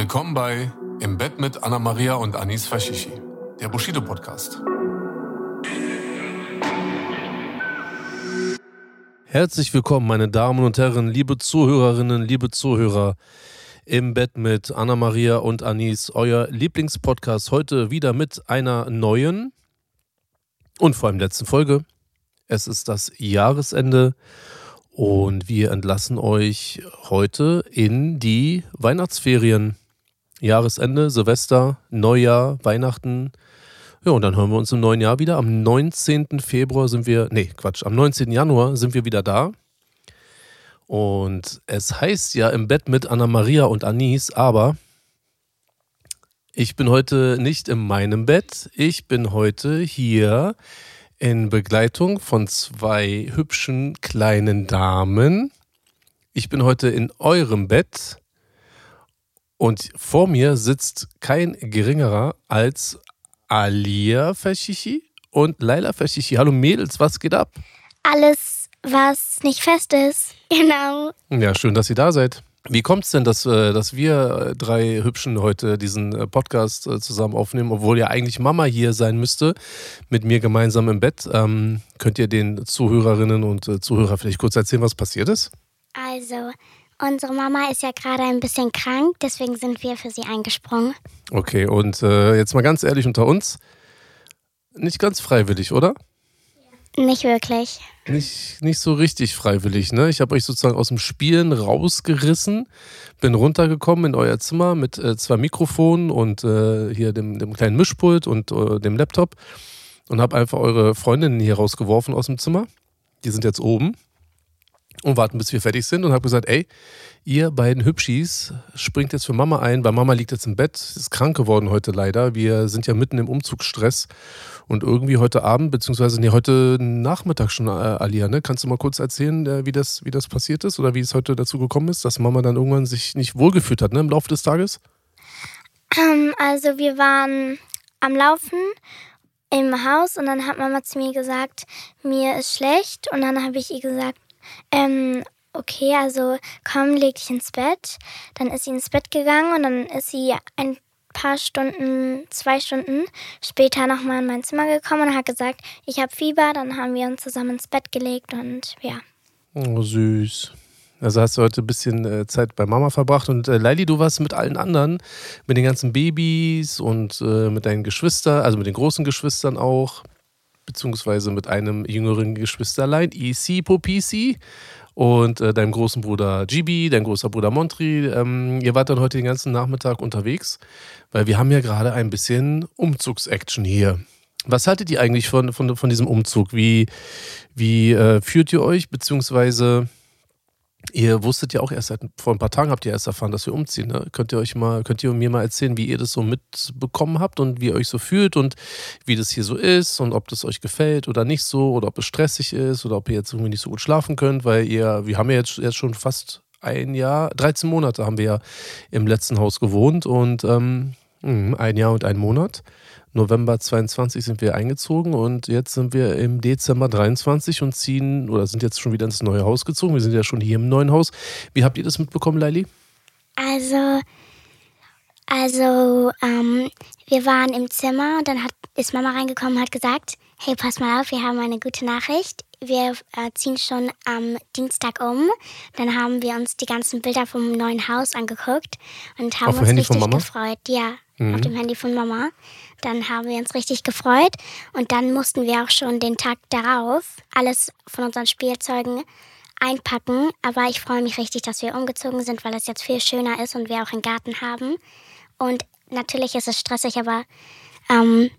Willkommen bei Im Bett mit Anna Maria und Anis Fashishi, der Bushido Podcast. Herzlich willkommen, meine Damen und Herren, liebe Zuhörerinnen, liebe Zuhörer. Im Bett mit Anna Maria und Anis, euer Lieblingspodcast. Heute wieder mit einer neuen und vor allem letzten Folge. Es ist das Jahresende und wir entlassen euch heute in die Weihnachtsferien. Jahresende, Silvester, Neujahr, Weihnachten, ja, und dann hören wir uns im neuen Jahr wieder. Am 19. Februar sind wir, nee, Quatsch, am 19. Januar sind wir wieder da. Und es heißt ja im Bett mit Anna Maria und Anis, aber ich bin heute nicht in meinem Bett. Ich bin heute hier in Begleitung von zwei hübschen kleinen Damen. Ich bin heute in eurem Bett und vor mir sitzt kein geringerer als Alia Fashishi und Laila Fashishi. Hallo Mädels, was geht ab? Alles, was nicht fest ist. Genau. Ja, schön, dass ihr da seid. Wie kommt es denn, dass, äh, dass wir drei Hübschen heute diesen äh, Podcast äh, zusammen aufnehmen, obwohl ja eigentlich Mama hier sein müsste, mit mir gemeinsam im Bett? Ähm, könnt ihr den Zuhörerinnen und Zuhörern vielleicht kurz erzählen, was passiert ist? Also, Unsere Mama ist ja gerade ein bisschen krank, deswegen sind wir für sie eingesprungen. Okay, und äh, jetzt mal ganz ehrlich unter uns, nicht ganz freiwillig, oder? Nicht wirklich. Nicht, nicht so richtig freiwillig, ne? Ich habe euch sozusagen aus dem Spielen rausgerissen, bin runtergekommen in euer Zimmer mit äh, zwei Mikrofonen und äh, hier dem, dem kleinen Mischpult und äh, dem Laptop und habe einfach eure Freundinnen hier rausgeworfen aus dem Zimmer. Die sind jetzt oben und warten, bis wir fertig sind und habe gesagt, ey, ihr beiden Hübschis springt jetzt für Mama ein, weil Mama liegt jetzt im Bett, ist krank geworden heute leider. Wir sind ja mitten im Umzugsstress und irgendwie heute Abend, beziehungsweise nee, heute Nachmittag schon, äh, Alia, ne? Kannst du mal kurz erzählen, äh, wie, das, wie das passiert ist oder wie es heute dazu gekommen ist, dass Mama dann irgendwann sich nicht wohlgefühlt hat, ne, im Laufe des Tages? Ähm, also wir waren am Laufen im Haus und dann hat Mama zu mir gesagt, mir ist schlecht und dann habe ich ihr gesagt, ähm, okay, also komm, leg dich ins Bett. Dann ist sie ins Bett gegangen und dann ist sie ein paar Stunden, zwei Stunden später nochmal in mein Zimmer gekommen und hat gesagt, ich habe Fieber. Dann haben wir uns zusammen ins Bett gelegt und ja. Oh, süß. Also hast du heute ein bisschen äh, Zeit bei Mama verbracht und äh, Leili, du warst mit allen anderen, mit den ganzen Babys und äh, mit deinen Geschwistern, also mit den großen Geschwistern auch beziehungsweise mit einem jüngeren Geschwisterlein, EC Popisi und äh, deinem großen Bruder Gibi, dein großer Bruder Montri. Ähm, ihr wart dann heute den ganzen Nachmittag unterwegs, weil wir haben ja gerade ein bisschen Umzugsaction hier. Was haltet ihr eigentlich von, von, von diesem Umzug? Wie, wie äh, führt ihr euch, beziehungsweise Ihr wusstet ja auch erst seit vor ein paar Tagen habt ihr erst erfahren, dass wir umziehen. Ne? Könnt ihr euch mal, könnt ihr mir mal erzählen, wie ihr das so mitbekommen habt und wie ihr euch so fühlt und wie das hier so ist und ob das euch gefällt oder nicht so oder ob es stressig ist oder ob ihr jetzt irgendwie nicht so gut schlafen könnt, weil ihr, wir haben ja jetzt, jetzt schon fast ein Jahr, 13 Monate haben wir ja im letzten Haus gewohnt und ähm, hm, ein Jahr und ein Monat. November 22 sind wir eingezogen und jetzt sind wir im Dezember 23 und ziehen oder sind jetzt schon wieder ins neue Haus gezogen. Wir sind ja schon hier im neuen Haus. Wie habt ihr das mitbekommen, Leili? Also, also ähm, wir waren im Zimmer und dann hat, ist Mama reingekommen und hat gesagt, hey, pass mal auf, wir haben eine gute Nachricht. Wir äh, ziehen schon am Dienstag um. Dann haben wir uns die ganzen Bilder vom neuen Haus angeguckt und haben Auf uns Handy richtig von Mama? gefreut. Ja, Mhm. auf dem Handy von Mama. Dann haben wir uns richtig gefreut und dann mussten wir auch schon den Tag darauf alles von unseren Spielzeugen einpacken. Aber ich freue mich richtig, dass wir umgezogen sind, weil es jetzt viel schöner ist und wir auch einen Garten haben. Und natürlich ist es stressig, aber ähm,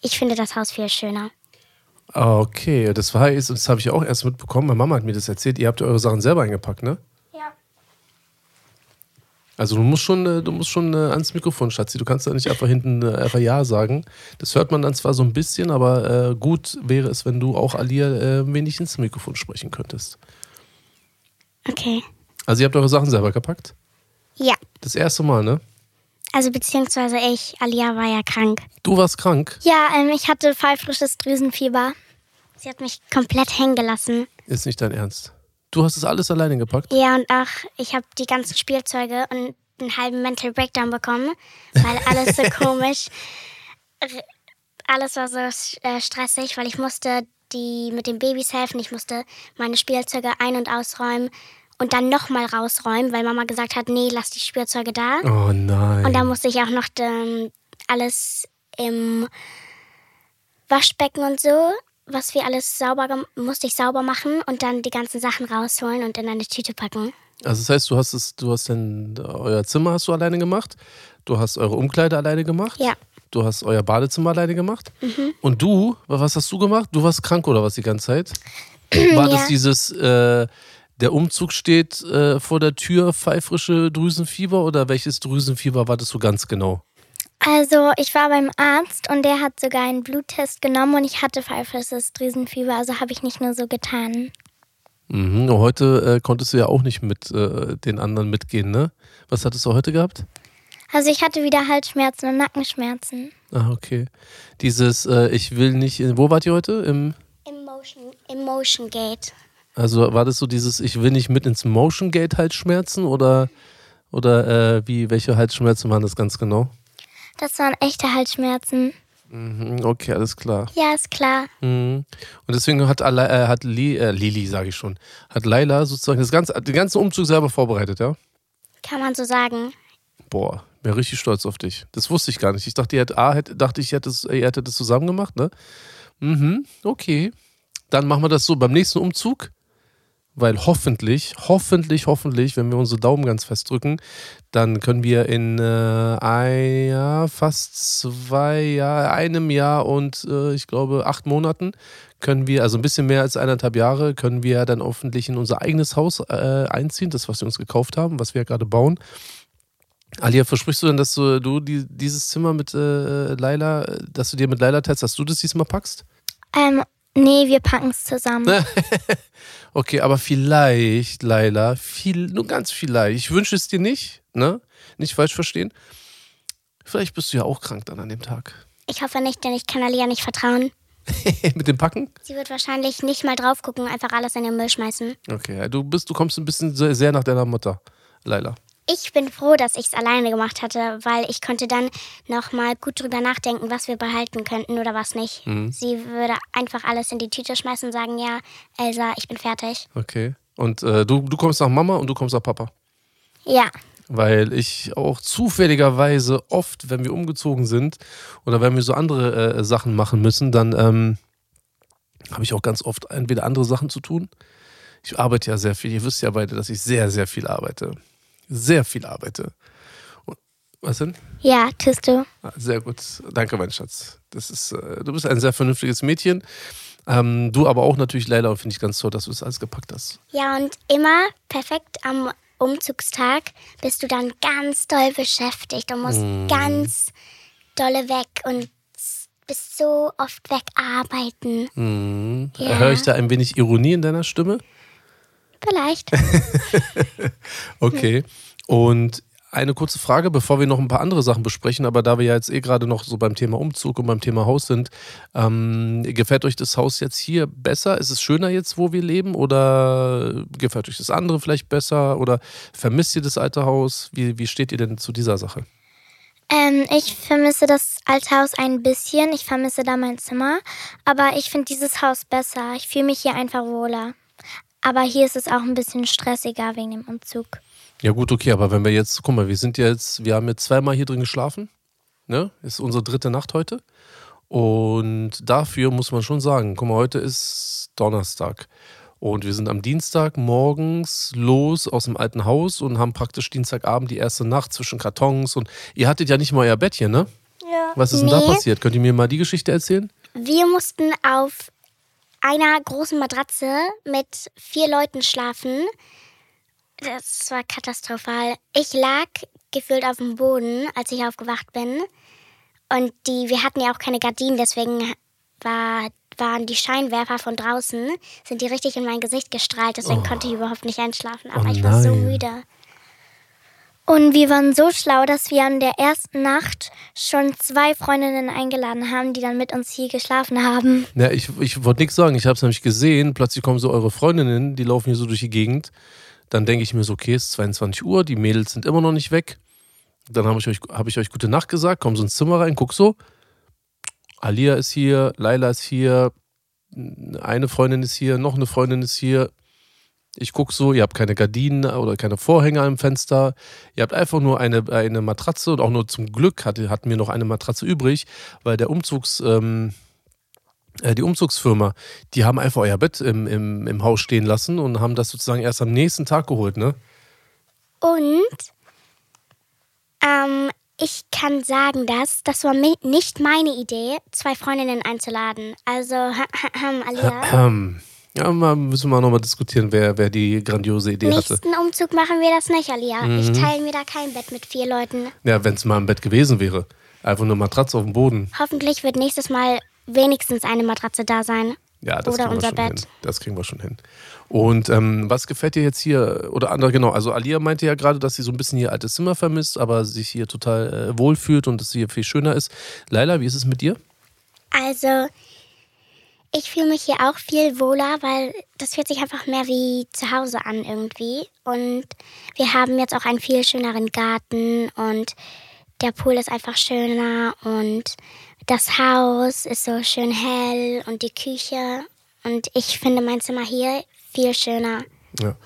ich finde das Haus viel schöner. Okay, das war jetzt, das habe ich auch erst mitbekommen. Meine Mama hat mir das erzählt. Ihr habt eure Sachen selber eingepackt, ne? Also du musst schon, äh, du musst schon äh, ans Mikrofon, Schatzi. Du kannst da nicht einfach hinten äh, einfach Ja sagen. Das hört man dann zwar so ein bisschen, aber gut wäre es, wenn du auch Alia äh, wenig ins Mikrofon sprechen könntest. Okay. Also ihr habt eure Sachen selber gepackt? Ja. Das erste Mal, ne? Also beziehungsweise ich, Alia war ja krank. Du warst krank. Ja, ähm, ich hatte pfeifrisches Drüsenfieber. Sie hat mich komplett hängen gelassen. Ist nicht dein Ernst. Du hast das alles alleine gepackt? Ja, und auch ich habe die ganzen Spielzeuge und einen halben Mental Breakdown bekommen, weil alles so komisch, alles war so äh, stressig, weil ich musste die mit den Babys helfen, ich musste meine Spielzeuge ein- und ausräumen und dann nochmal rausräumen, weil Mama gesagt hat, nee, lass die Spielzeuge da. Oh nein. Und da musste ich auch noch ähm, alles im Waschbecken und so, was wir alles sauber musste ich sauber machen und dann die ganzen Sachen rausholen und in eine Tüte packen. Also das heißt, du hast es, du hast dann euer Zimmer hast du alleine gemacht, du hast eure Umkleide alleine gemacht, Ja. du hast euer Badezimmer alleine gemacht. Und du, was hast du gemacht? Du warst krank oder was die ganze Zeit? War das Ja. dieses, äh, der Umzug steht äh, vor der Tür, pfeifrische Drüsenfieber oder welches Drüsenfieber war das so ganz genau? Also ich war beim Arzt und der hat sogar einen Bluttest genommen und ich hatte pfeifrisches Drüsenfieber, also habe ich nicht nur so getan. Mhm. Heute äh, konntest du ja auch nicht mit äh, den anderen mitgehen, ne? Was hattest du heute gehabt? Also ich hatte wieder Halsschmerzen und Nackenschmerzen. Ah, okay. Dieses, äh, ich will nicht, wo wart ihr heute? Im, Emotion, Emotion Gate. also war das so dieses, ich will nicht mit ins Motion Gate Halsschmerzen oder, oder äh, wie, welche Halsschmerzen waren das ganz genau? Das waren echte Halsschmerzen. Mhm, okay, alles klar. Ja, ist klar. Mhm. Und deswegen hat, Ale äh, hat Li äh, Lili, sage ich schon, hat Laila sozusagen das ganze, den ganzen Umzug selber vorbereitet, ja? Kann man so sagen. Boah, bin richtig stolz auf dich. Das wusste ich gar nicht. Ich dachte, ihr hättet, A, hätte, dachte ich, ihr hättet, ihr hättet das zusammen gemacht, ne? Mhm, okay. Dann machen wir das so beim nächsten Umzug. Weil hoffentlich, hoffentlich, hoffentlich, wenn wir unsere Daumen ganz fest drücken, dann können wir in äh, ein Jahr, fast zwei Jahr, einem Jahr und äh, ich glaube acht Monaten können wir, also ein bisschen mehr als eineinhalb Jahre, können wir dann hoffentlich in unser eigenes Haus äh, einziehen, das, was wir uns gekauft haben, was wir ja gerade bauen. Alia, versprichst du denn, dass du, du die, dieses Zimmer mit äh, Laila, dass du dir mit Laila teilst, dass du das diesmal packst? Ähm, nee, wir packen es zusammen. Okay, aber vielleicht, Laila, viel, nur ganz vielleicht. Ich wünsche es dir nicht, ne? Nicht falsch verstehen. Vielleicht bist du ja auch krank dann an dem Tag. Ich hoffe nicht, denn ich kann Alia nicht vertrauen. mit dem Packen? Sie wird wahrscheinlich nicht mal drauf gucken, einfach alles in den Müll schmeißen. Okay, du bist, du kommst ein bisschen sehr sehr nach deiner Mutter, Laila. Ich bin froh, dass ich es alleine gemacht hatte, weil ich konnte dann nochmal gut drüber nachdenken, was wir behalten könnten oder was nicht. Sie würde einfach alles in die Tüte schmeißen und sagen, ja, Elsa, ich bin fertig. Okay. Und äh, du, du kommst nach Mama und du kommst nach Papa. Ja, Weil ich auch zufälligerweise oft, wenn wir umgezogen sind oder wenn wir so andere äh, Sachen machen müssen, dann ähm, habe ich auch ganz oft entweder andere Sachen zu tun. Ich arbeite ja sehr viel. Ihr wisst ja beide, dass ich sehr, sehr viel arbeite. Sehr viel arbeite. Und, was denn? ja, tust du. Ah, Sehr gut. Danke, mein Schatz. Das ist, äh, du bist ein sehr vernünftiges Mädchen. Ähm, du aber auch natürlich, und finde ich ganz toll, dass du das alles gepackt hast. Ja, und immer perfekt am Umzugstag bist du dann ganz doll beschäftigt und musst ganz dolle weg und bist so oft wegarbeiten. Mhm. Ja. Höre ich da ein wenig Ironie in deiner Stimme? Vielleicht. Okay. Und eine kurze Frage, bevor wir noch ein paar andere Sachen besprechen, aber da wir ja jetzt eh gerade noch so beim Thema Umzug und beim Thema Haus sind, ähm, gefällt euch das Haus jetzt hier besser? Ist es schöner jetzt, wo wir leben? Oder gefällt euch das andere vielleicht besser? Oder vermisst ihr das alte Haus? Wie, wie steht ihr denn zu dieser Sache? Ähm, ich vermisse das alte Haus ein bisschen. Ich vermisse da mein Zimmer. Aber ich finde dieses Haus besser. Ich fühle mich hier einfach wohler. Aber hier ist es auch ein bisschen stressiger wegen dem Umzug. Ja gut, okay, aber wenn wir jetzt, guck mal, wir sind jetzt, wir haben jetzt zweimal hier drin geschlafen. Ne? Ist unsere dritte Nacht heute. Und dafür muss man schon sagen, guck mal, heute ist Donnerstag. Und wir sind am Dienstag morgens los aus dem alten Haus und haben praktisch Dienstagabend die erste Nacht zwischen Kartons und ihr hattet ja nicht mal euer Bettchen, ne? Ja. Was ist denn da passiert? Könnt ihr mir mal die Geschichte erzählen? Wir mussten auf einer großen Matratze mit vier Leuten schlafen. Das war katastrophal. Ich lag gefühlt auf dem Boden, als ich aufgewacht bin. Und die, wir hatten ja auch keine Gardinen, deswegen war, waren die Scheinwerfer von draußen, sind die richtig in mein Gesicht gestrahlt, deswegen konnte ich überhaupt nicht einschlafen. Aber Oh ich war so müde. Und wir waren so schlau, dass wir an der ersten Nacht schon zwei Freundinnen eingeladen haben, die dann mit uns hier geschlafen haben. Ja, ich, ich wollte nichts sagen. Ich habe es nämlich gesehen. Plötzlich kommen so eure Freundinnen, die laufen hier so durch die Gegend. Dann denke ich mir so, okay, es ist 22 Uhr, die Mädels sind immer noch nicht weg. Dann habe ich, euch, hab ich euch gute Nacht gesagt, komm so ins Zimmer rein, guck so. Alia ist hier, Laila ist hier, eine Freundin ist hier, noch eine Freundin ist hier. Ich guck so, ihr habt keine Gardinen oder keine Vorhänge am Fenster. Ihr habt einfach nur eine, eine Matratze und auch nur zum Glück hatte, hatten wir noch eine Matratze übrig, weil der Umzugs, ähm, äh, die Umzugsfirma, die haben einfach euer Bett im, im, im Haus stehen lassen und haben das sozusagen erst am nächsten Tag geholt, ne? Und ähm, ich kann sagen, dass das war nicht meine Idee, zwei Freundinnen einzuladen. Also, Alia, Ähm, ja, mal, müssen wir nochmal diskutieren, wer, wer die grandiose Idee hatte. nächsten Umzug machen wir das nicht, Alia. Mhm. Ich teile mir da kein Bett mit vier Leuten. Ja, wenn es mal im Bett gewesen wäre. Einfach eine Matratze auf dem Boden. Hoffentlich wird nächstes Mal wenigstens eine Matratze da sein. Ja, das Oder kriegen wir unser schon Bett. hin. Das kriegen wir schon hin. Und ähm, was gefällt dir jetzt hier? Oder andere, genau, also Alia meinte ja gerade, dass sie so ein bisschen ihr altes Zimmer vermisst, aber sich hier total äh, wohlfühlt und es hier viel schöner ist. Laila, wie ist es mit dir? Also, ich fühle mich hier auch viel wohler, weil das fühlt sich einfach mehr wie zu Hause an irgendwie. Und wir haben jetzt auch einen viel schöneren Garten und der Pool ist einfach schöner und das Haus ist so schön hell und die Küche. Und ich finde mein Zimmer hier viel schöner. Ja.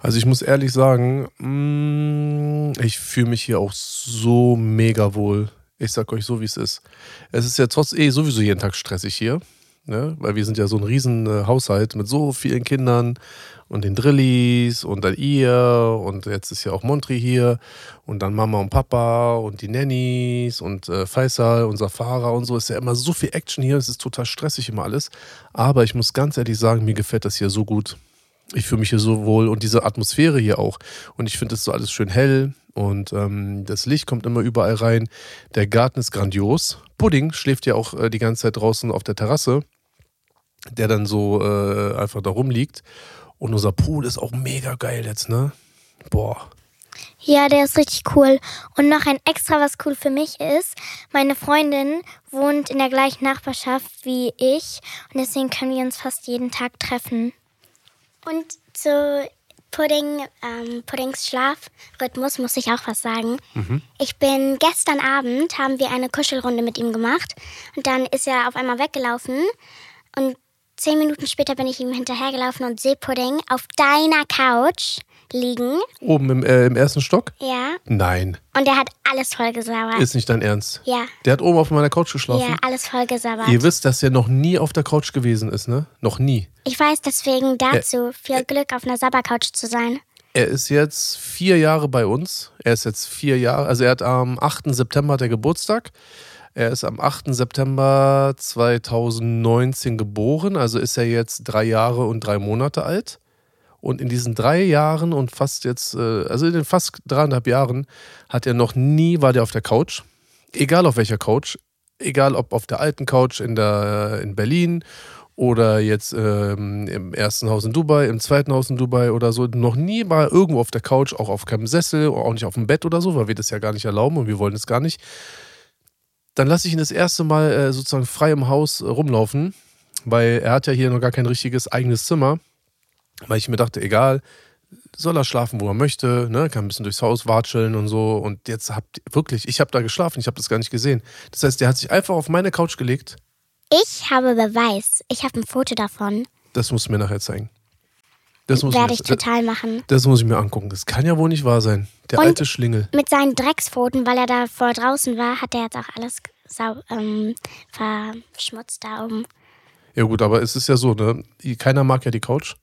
Also ich muss ehrlich sagen, mm, ich fühle mich hier auch so mega wohl. Ich sag euch so, wie es ist. Es ist ja trotz eh sowieso jeden Tag stressig hier, ne? weil wir sind ja so ein riesen äh, Haushalt mit so vielen Kindern und den Drillis und dann ihr und jetzt ist ja auch Montri hier und dann Mama und Papa und die Nannies und äh, Faisal, unser Fahrer und so. Ist ja immer so viel Action hier, es ist total stressig immer alles. Aber ich muss ganz ehrlich sagen, mir gefällt das hier so gut. Ich fühle mich hier so wohl und diese Atmosphäre hier auch. Und ich finde es so alles schön hell und ähm, das Licht kommt immer überall rein. Der Garten ist grandios. Pudding schläft ja auch äh, die ganze Zeit draußen auf der Terrasse, der dann so äh, einfach da rumliegt. Und unser Pool ist auch mega geil jetzt, ne? Boah. Ja, der ist richtig cool. Und noch ein extra, was cool für mich ist, meine Freundin wohnt in der gleichen Nachbarschaft wie ich und deswegen können wir uns fast jeden Tag treffen. Und zu Pudding, ähm, Puddings Schlafrhythmus muss ich auch was sagen. Ich bin gestern Abend, haben wir eine Kuschelrunde mit ihm gemacht und dann ist er auf einmal weggelaufen und zehn Minuten später bin ich ihm hinterhergelaufen und sehe Pudding auf deiner Couch liegen. Oben im, äh, im ersten Stock? Ja. Nein, Und er hat alles vollgesabbert. ist nicht dein Ernst. Ja. Der hat oben auf meiner Couch geschlafen. Ja, alles vollgesabbert. Ihr wisst, dass er noch nie auf der Couch gewesen ist, ne? Noch nie. Ich weiß deswegen dazu viel Glück, auf einer Sabbercouch zu sein. Er ist jetzt vier Jahre bei uns. Er ist jetzt vier Jahre, also er hat am 8. September hat er Geburtstag. Er ist am 8. September 2019 geboren, also ist er jetzt drei Jahre und drei Monate alt. Und in diesen drei Jahren und fast jetzt, äh, also in den fast dreieinhalb Jahren, hat er noch nie, war der auf der Couch. Egal auf welcher Couch. Egal ob auf der alten Couch in, der, in Berlin oder jetzt ähm, im ersten Haus in Dubai, im zweiten Haus in Dubai oder so. Noch nie er irgendwo auf der Couch, auch auf keinem Sessel, auch nicht auf dem Bett oder so, weil wir das ja gar nicht erlauben und wir wollen es gar nicht. Dann lasse ich ihn das erste Mal äh, sozusagen frei im Haus äh, rumlaufen, weil er hat ja hier noch gar kein richtiges eigenes Zimmer. Weil ich mir dachte, egal, soll er schlafen, wo er möchte, ne? kann ein bisschen durchs Haus watscheln und so. Und jetzt habt wirklich, ich habe da geschlafen, ich habe das gar nicht gesehen. Das heißt, der hat sich einfach auf meine Couch gelegt. Ich habe Beweis. Ich habe ein Foto davon. Das musst du mir nachher zeigen. Das muss, Werde ich, ich total machen. das muss ich mir angucken. Das kann ja wohl nicht wahr sein. Der Und- alte Schlingel. Mit seinen Dreckspfoten, weil er da vor draußen war, hat er jetzt auch alles ähm, verschmutzt da oben. Ja gut, aber es ist ja so, ne? Keiner mag ja die Couch.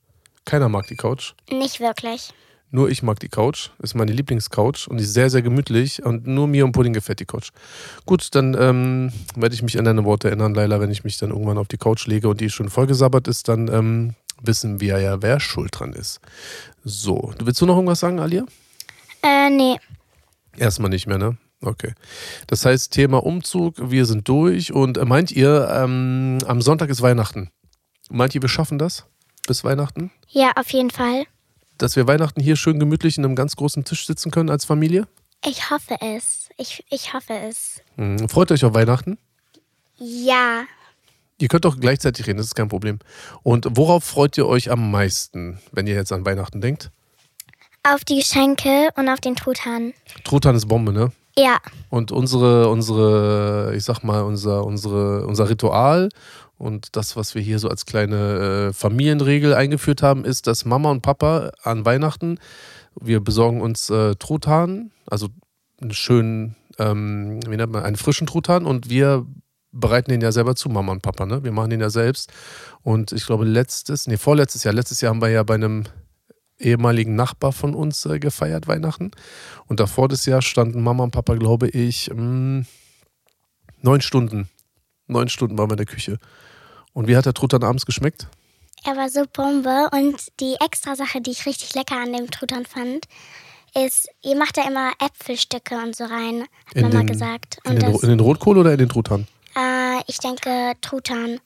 Keiner mag die Couch. Nicht wirklich. Nur ich mag die Couch. Ist meine Lieblingscouch und die ist sehr, sehr gemütlich. Und nur mir und Pudding gefällt die Couch. Gut, dann ähm, werde ich mich an deine Worte erinnern, Leila, wenn ich mich dann irgendwann auf die Couch lege und die schon vollgesabbert ist, dann ähm, wissen wir ja, wer schuld dran ist. So, willst du noch irgendwas sagen, Alia? Äh, nee. Erstmal nicht mehr, ne? Okay. Das heißt, Thema Umzug, wir sind durch. Und äh, meint ihr, ähm, am Sonntag ist Weihnachten? Meint ihr, wir schaffen das bis Weihnachten? Ja, auf jeden Fall. Dass wir Weihnachten hier schön gemütlich in einem ganz großen Tisch sitzen können als Familie? Ich hoffe es. Ich, ich hoffe es. Hm, Freut euch auf Weihnachten? Ja. Ihr könnt doch gleichzeitig reden, das ist kein Problem. Und worauf freut ihr euch am meisten, wenn ihr jetzt an Weihnachten denkt? Auf die Geschenke und auf den Truthahn. Truthahn ist Bombe, ne? Ja. Und unsere, unsere, ich sag mal, unser, unsere, unser Ritual und das, was wir hier so als kleine äh, Familienregel eingeführt haben, ist, dass Mama und Papa an Weihnachten, wir besorgen uns äh, Truthahn, also einen schönen, ähm, wie nennt man, einen frischen Truthahn und wir bereiten den ja selber zu, Mama und Papa, ne? Wir machen den ja selbst. Und ich glaube, letztes, nee, vorletztes Jahr, letztes Jahr haben wir ja bei einem ehemaligen Nachbar von uns äh, gefeiert Weihnachten. Und davor das Jahr standen Mama und Papa, glaube ich, mh, neun Stunden. Neun Stunden waren wir in der Küche. Und wie hat der Truthahn abends geschmeckt? Er war so Bombe und die extra Sache, die ich richtig lecker an dem Truthahn fand, ist, ihr macht da immer Äpfelstücke und so rein, hat In Mama den- gesagt. In den, in den Rotkohl oder in den Truthahn? Äh, ich denke Truthahn.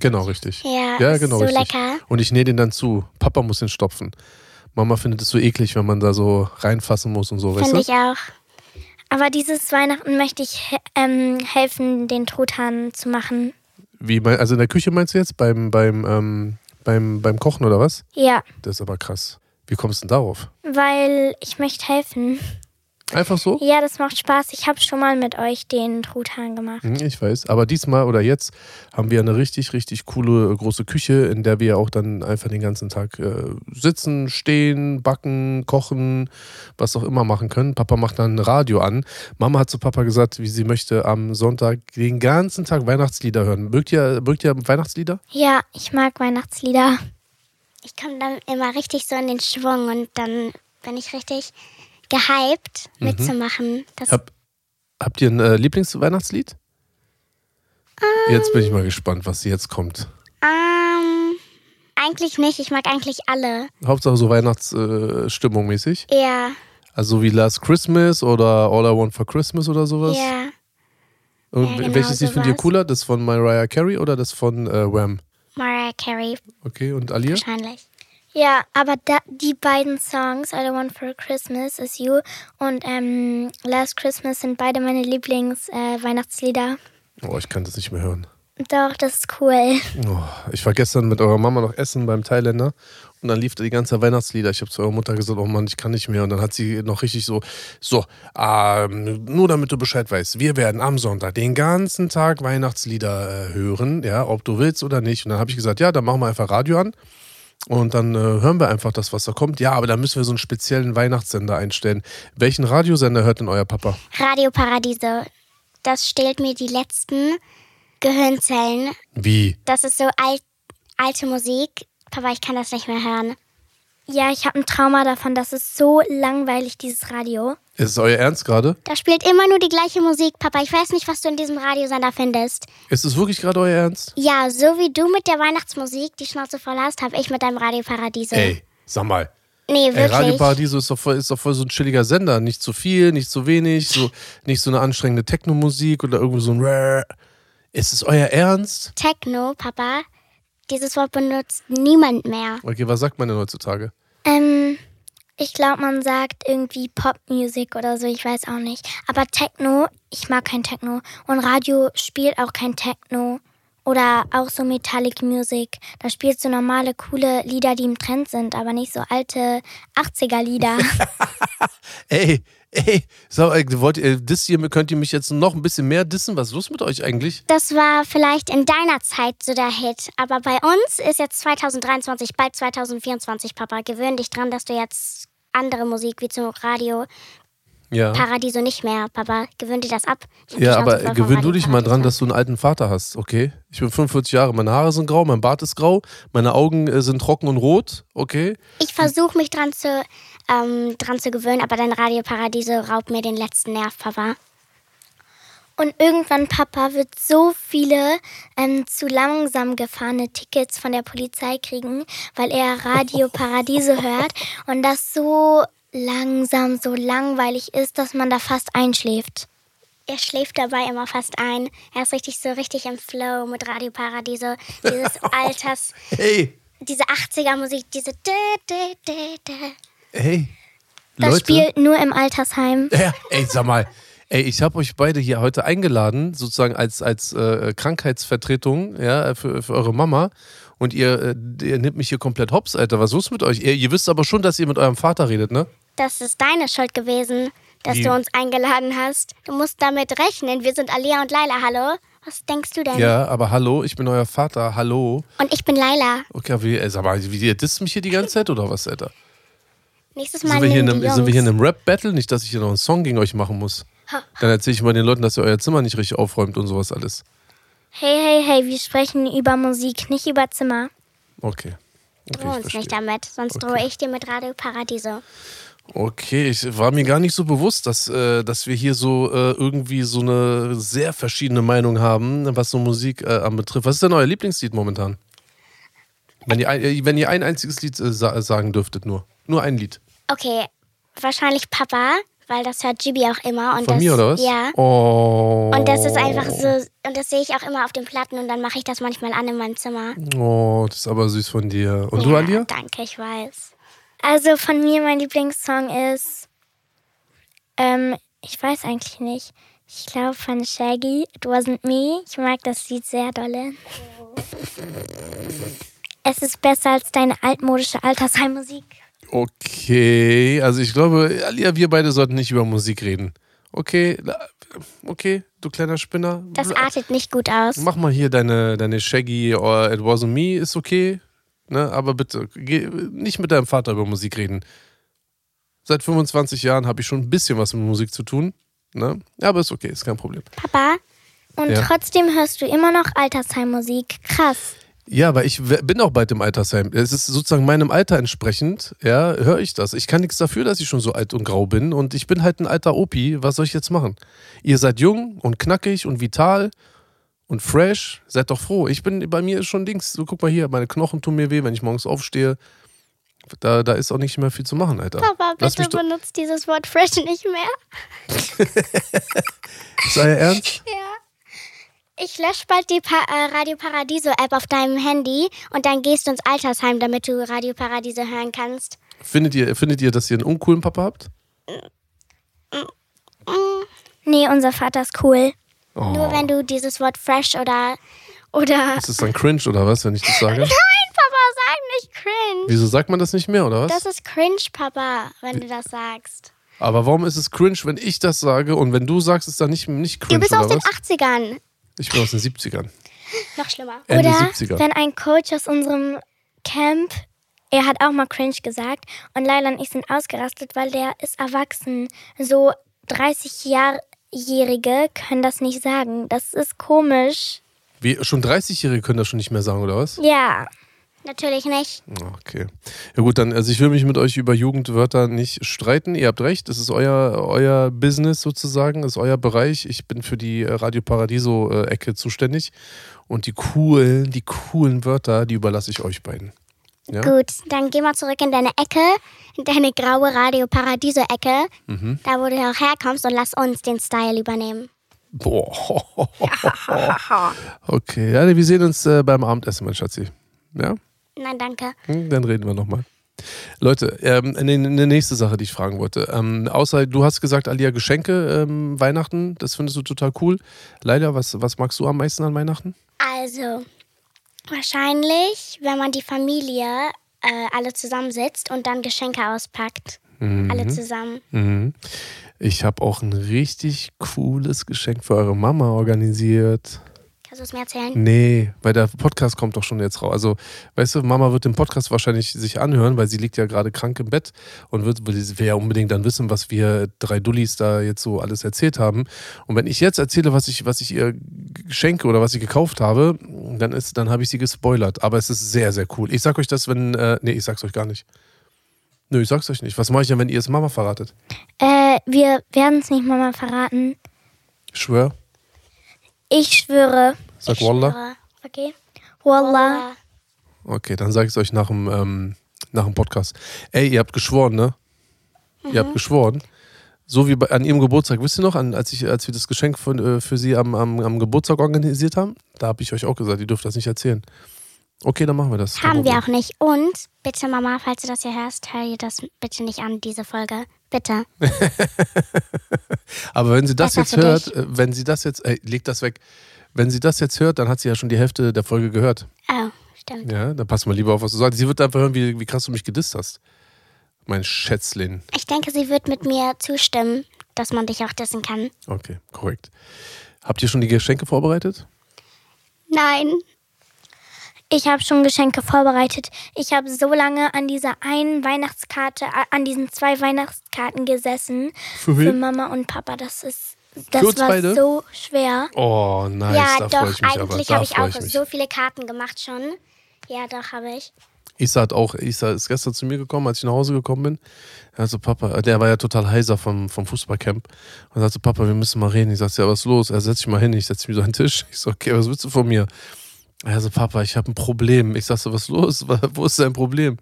Genau, richtig. Ja, ja genau, so richtig. lecker. Und ich nähe den dann zu. Papa muss den stopfen. Mama findet es so eklig, wenn man da so reinfassen muss und so, Finde ich auch. Aber dieses Weihnachten möchte ich ähm, helfen, den Truthahn zu machen. Wie, mein- also in der Küche meinst du jetzt? Beim, beim, ähm, beim, beim Kochen oder was? Ja, Das ist aber krass. Wie kommst du denn darauf? weil ich möchte helfen. Einfach so? Ja, das macht Spaß. Ich habe schon mal mit euch den Truthahn gemacht. Hm, Ich weiß. Aber diesmal oder jetzt haben wir eine richtig, richtig coole äh, große Küche, in der wir auch dann einfach den ganzen Tag äh, sitzen, stehen, backen, kochen, was auch immer machen können. Papa macht dann Radio an. Mama hat zu Papa gesagt, wie sie möchte am Sonntag den ganzen Tag Weihnachtslieder hören. Mögt ihr, mögt ihr Weihnachtslieder? Ja, ich mag Weihnachtslieder. Ich komme dann immer richtig so in den Schwung und dann bin ich richtig gehypt mitzumachen. Das, Hab, habt ihr ein äh, Lieblingsweihnachtslied? Jetzt bin ich mal gespannt, was jetzt kommt. ähm, eigentlich nicht. Ich mag eigentlich alle. Hauptsache so Weihnachtsstimmung äh, mäßig. Ja, Also wie Last Christmas oder All I Want for Christmas oder sowas. ja. Und Ja, genau welches Lied findet ihr cooler? Das von Mariah Carey oder das von äh, Wham? Mariah Carey Okay, und Alia? wahrscheinlich. Ja, aber da, die beiden Songs, All I Want for Christmas is You und ähm, Last Christmas sind beide meine Lieblings-Weihnachtslieder. Oh, ich kann das nicht mehr hören. Doch, das ist cool. Oh, ich war gestern mit eurer Mama noch essen beim Thailänder und dann lief die ganze Weihnachtslieder. Ich habe zu eurer Mutter gesagt, oh Mann, ich kann nicht mehr. Und dann hat sie noch richtig so, so, ähm, nur damit du Bescheid weißt, wir werden am Sonntag den ganzen Tag Weihnachtslieder äh, hören, ja, ob du willst oder nicht. Und dann habe ich gesagt, ja, dann machen wir einfach Radio an. Und dann äh, hören wir einfach das, was da kommt. Ja, aber da müssen wir so einen speziellen Weihnachtssender einstellen. Welchen Radiosender hört denn euer Papa? Radio Paradiese. Das stehlt mir die letzten Gehirnzellen. Wie? Das ist so alt, alte Musik. Papa, ich kann das nicht mehr hören. Ja, ich habe ein Trauma davon. Das ist so langweilig, dieses Radio. Ist es euer Ernst gerade? Da spielt immer nur die gleiche Musik, Papa. Ich weiß nicht, was du in diesem Radiosender findest. Ist es wirklich gerade euer Ernst? Ja, so wie du mit der Weihnachtsmusik die Schnauze voll hast, habe ich mit deinem Radio Paradiese. Ey, sag mal. Nee, Ey, wirklich. Radio Paradiso ist doch, voll, ist doch voll so ein chilliger Sender. Nicht zu viel, nicht zu wenig, so, nicht so eine anstrengende Techno-Musik oder irgendwie so ein Rrrr. Ist es euer Ernst? Techno, Papa. Dieses Wort benutzt niemand mehr. Okay, was sagt man denn heutzutage? Ähm, ich glaube, man sagt irgendwie Popmusik oder so, ich weiß auch nicht. Aber Techno, ich mag kein Techno. Und Radio spielt auch kein Techno. Oder auch so Metallic Music. Da spielt so normale, coole Lieder, die im Trend sind, aber nicht so alte 80er-Lieder. Ey, ey, sag, wollt ihr, das hier, könnt ihr mich jetzt noch ein bisschen mehr dissen? Was ist los mit euch eigentlich? Das war vielleicht in deiner Zeit so der Hit. Aber bei uns ist jetzt 2023, bald 2024, Papa. Gewöhn dich dran, dass du jetzt andere Musik wie zum Radio Ja. Paradiso nicht mehr. Papa, gewöhn dir das ab. Ja, aber vom gewöhn du dich mal dran, dass du einen alten Vater hast, okay? Ich bin 45 Jahre, meine Haare sind grau, mein Bart ist grau, meine Augen äh, sind trocken und rot, okay? Ich versuche mich dran zu, ähm, dran zu gewöhnen, aber dein Radio Paradiso raubt mir den letzten Nerv, Papa. Und irgendwann, Papa, wird so viele ähm, zu langsam gefahrene Tickets von der Polizei kriegen, weil er Radio Paradiso hört und das so langsam, so langweilig ist, dass man da fast einschläft. Er schläft dabei immer fast ein. Er ist richtig so richtig im Flow mit Radio Paradiso. Dieses Alters, Hey, diese 80er Musik, diese dä, dä, dä. Hey. Das Leute. spielt nur im Altersheim. Ja, ey, sag mal. Ey, ich habe euch beide hier heute eingeladen, sozusagen als, als äh, Krankheitsvertretung ja, für, für eure Mama. Und ihr, äh, ihr nehmt mich hier komplett hops, Alter. Was ist los mit euch? Ihr, ihr wisst aber schon, dass ihr mit eurem Vater redet, ne? Das ist deine Schuld gewesen, dass Wie? du uns eingeladen hast. Du musst damit rechnen. Wir sind Alia und Laila. Hallo? Was denkst du denn? Ja, aber hallo, ich bin euer Vater, hallo. Und ich bin Laila. Okay, aber wie, ey, sag mal, wie, ihr disst mich hier die ganze Zeit oder was, Alter? Nächstes Mal Sind wir, hier in einem, sind wir hier in einem Rap-Battle? Nicht, dass ich hier noch einen Song gegen euch machen muss. Dann erzähle ich mal den Leuten, dass ihr euer Zimmer nicht richtig aufräumt und sowas alles. Hey, hey, hey, wir sprechen über Musik, nicht über Zimmer. Okay. Okay, Droh uns nicht damit, sonst Okay. drohe ich dir mit Radio Paradiso. Okay, ich war mir gar nicht so bewusst, dass, äh, dass wir hier so äh, irgendwie so eine sehr verschiedene Meinung haben, was so Musik äh, anbetrifft. Was ist denn euer Lieblingslied momentan? Wenn ihr ein, äh, wenn ihr ein einziges Lied äh, sa sagen dürftet, nur. Nur ein Lied. Okay, wahrscheinlich Papa, weil das hört Gibi auch immer. Und Von das, mir oder was? Ja. Oh. Und das ist einfach so, und das sehe ich auch immer auf den Platten und dann mache ich das manchmal an in meinem Zimmer. Oh, das ist aber süß von dir. Und du, ja, Alia? Danke, ich weiß. Also von mir, mein Lieblingssong ist, ähm, ich weiß eigentlich nicht. Ich glaube von Shaggy, It Wasn't Me. Ich mag das Lied sehr dolle. Es ist besser als deine altmodische Altersheimmusik. Okay, also ich glaube, Alia, wir beide sollten nicht über Musik reden. Okay, okay, du kleiner Spinner. Das artet nicht gut aus. Mach mal hier deine, deine Shaggy or It Wasn't Me, ist okay. Ne? Aber bitte, geh, nicht mit deinem Vater über Musik reden. Seit 25 Jahren habe ich schon ein bisschen was mit Musik zu tun. Ne? Aber ist okay, ist kein Problem. Papa, und Ja. trotzdem hörst du immer noch Altersheimmusik. Krass. Ja, aber ich bin auch bald im Altersheim. Es ist sozusagen meinem Alter entsprechend, ja, höre ich das. Ich kann nichts dafür, dass ich schon so alt und grau bin und ich bin halt ein alter Opi. Was soll ich jetzt machen? Ihr seid jung und knackig und vital und fresh. Seid doch froh. Ich bin, bei mir ist schon Dings. So, guck mal hier, meine Knochen tun mir weh, wenn ich morgens aufstehe. Da, da ist auch nicht mehr viel zu machen, Alter. Papa, bitte benutzt dieses Wort fresh nicht mehr. ist euer Ernst? Ja. Ich lösche bald die pa äh, Radio Paradiso App auf deinem Handy und dann gehst du ins Altersheim, damit du Radio Paradiso hören kannst. Findet ihr, findet ihr, dass ihr einen uncoolen Papa habt? Nee, unser Vater ist cool. Oh. Nur wenn du dieses Wort fresh oder oder Ist das dann cringe oder was, wenn ich das sage? Nein, Papa, sag nicht cringe. Wieso sagt man das nicht mehr oder was? Das ist cringe, Papa, wenn du das sagst. Aber warum ist es cringe, wenn ich das sage und wenn du sagst, ist dann nicht, nicht Du cringe bist oder aus den was? 80ern. Ich bin aus den 70ern. Noch schlimmer. Ende Oder 70er. wenn ein Coach aus unserem Camp, er hat auch mal cringe gesagt und Laila und ich sind ausgerastet, weil der ist erwachsen. So 30-Jährige können das nicht sagen. Das ist komisch. Wie, schon 30-Jährige können das schon nicht mehr sagen, oder was? Ja, natürlich nicht. Okay. Ja gut, dann, also ich will mich mit euch über Jugendwörter nicht streiten. Ihr habt recht, es ist euer, euer Business sozusagen, es ist euer Bereich. Ich bin für die äh, Radio Paradiso-Ecke zuständig. Und die coolen, die coolen Wörter, die überlasse ich euch beiden. Ja? Gut, dann geh mal zurück in deine Ecke, in deine graue Radio Paradiso Ecke, Mhm. da wo du auch herkommst und lass uns den Style übernehmen. Boah. okay, ja, wir sehen uns äh, beim Abendessen, mein Schatzi. Ja? Nein, danke. Hm, Dann reden wir nochmal. Leute, ähm, eine, eine nächste Sache, die ich fragen wollte. Ähm, außer du hast gesagt, Alia, Geschenke, ähm, Weihnachten, das findest du total cool. Leider, was, was magst du am meisten an Weihnachten? Also, wahrscheinlich, wenn man die Familie äh, alle zusammensitzt und dann Geschenke auspackt. Alle zusammen. Mhm. Ich habe auch ein richtig cooles Geschenk für eure Mama organisiert. Kannst du es mir erzählen? Nee, weil der Podcast kommt doch schon jetzt raus. Also, weißt du, Mama wird den Podcast wahrscheinlich sich anhören, weil sie liegt ja gerade krank im Bett und wird, will, ja unbedingt dann wissen, was wir drei Dullis da jetzt so alles erzählt haben. Und wenn ich jetzt erzähle, was ich, was ich ihr schenke oder was ich gekauft habe, dann ist, dann habe ich sie gespoilert. Aber es ist sehr, sehr cool. Ich sag euch das, wenn, äh, nee, ich sag's euch gar nicht. Nö, ich sag's euch nicht. Was mache ich denn, wenn ihr es Mama verratet? Äh, wir werden es nicht Mama verraten. Ich schwör. Ich schwöre. Sag ich Wallah. schwöre. Okay. Wallah. Okay, dann sage ich es euch nach dem, ähm, nach dem Podcast. Ey, ihr habt geschworen, ne? Ihr habt geschworen. So wie bei, an ihrem Geburtstag. Wisst ihr noch, an, als, ich, als wir das Geschenk von, äh, für sie am, am, am Geburtstag organisiert haben? Da habe ich euch auch gesagt, ihr dürft das nicht erzählen. Okay, dann machen wir das. Haben wir auch nicht. Und bitte, Mama, falls du das hier hörst, hör dir das bitte nicht an, diese Folge. Bitte. Aber wenn sie das Besser jetzt hört, dich. äh, wenn sie das jetzt, ey, leg das weg. Wenn sie das jetzt hört, dann hat sie ja schon die Hälfte der Folge gehört. Oh, stimmt. Ja, dann pass mal lieber auf, was du sagst. Sie wird einfach hören, wie, wie krass du mich gedisst hast. Mein Schätzlin. Ich denke, sie wird mit mir zustimmen, dass man dich auch dissen kann. Okay, korrekt. Habt ihr schon die Geschenke vorbereitet? Nein. Ich habe schon Geschenke vorbereitet. Ich habe so lange an dieser einen Weihnachtskarte, äh, an diesen zwei Weihnachtskarten gesessen. Für? Für Mama und Papa. Das ist, das war beide? so schwer. Oh, nice, ja, da doch, ich mich eigentlich habe ich auch ich so viele Karten gemacht schon. Ja, doch, habe ich. Isa hat auch, Isa ist gestern zu mir gekommen, als ich nach Hause gekommen bin. Er hat so, Papa, der war ja total heiser vom, vom Fußballcamp. Und er sagt so, Papa, wir müssen mal reden. Ich sag, ja, was ist los? Er setzt sich mal hin. Ich setze mich so an den Tisch. Ich so, okay, was willst du von mir? Er so, Papa, ich habe ein Problem. Ich sag so, was ist los? Wo ist dein Problem?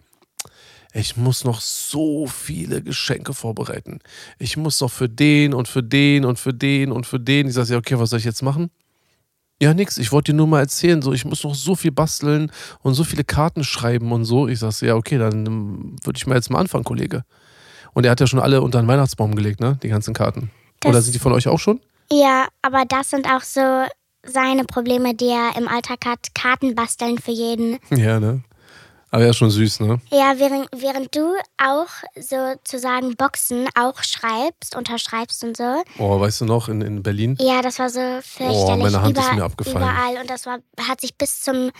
Ich muss noch so viele Geschenke vorbereiten. Ich muss noch für den und für den und für den und für den. Ich sag, ja, okay, was soll ich jetzt machen? Ja, nix. Ich wollte dir nur mal erzählen, so ich muss noch so viel basteln und so viele Karten schreiben und so. Ich sag so, ja, okay, dann ähm, würde ich mal jetzt mal anfangen, Kollege. Und er hat ja schon alle unter den Weihnachtsbaum gelegt, ne? Die ganzen Karten. Das- Oder sind die von euch auch schon? Ja, aber das sind auch so seine Probleme, die er im Alltag hat. Karten basteln für jeden. Ja, ne? Aber er ist schon süß, ne? Ja, während, während du auch sozusagen Boxen auch schreibst, unterschreibst und so. Oh, weißt du noch, in, in Berlin? Ja, das war so fürchterlich. Oh, meine Hand ist Über- mir abgefallen. Überall und das war, hat sich bis zum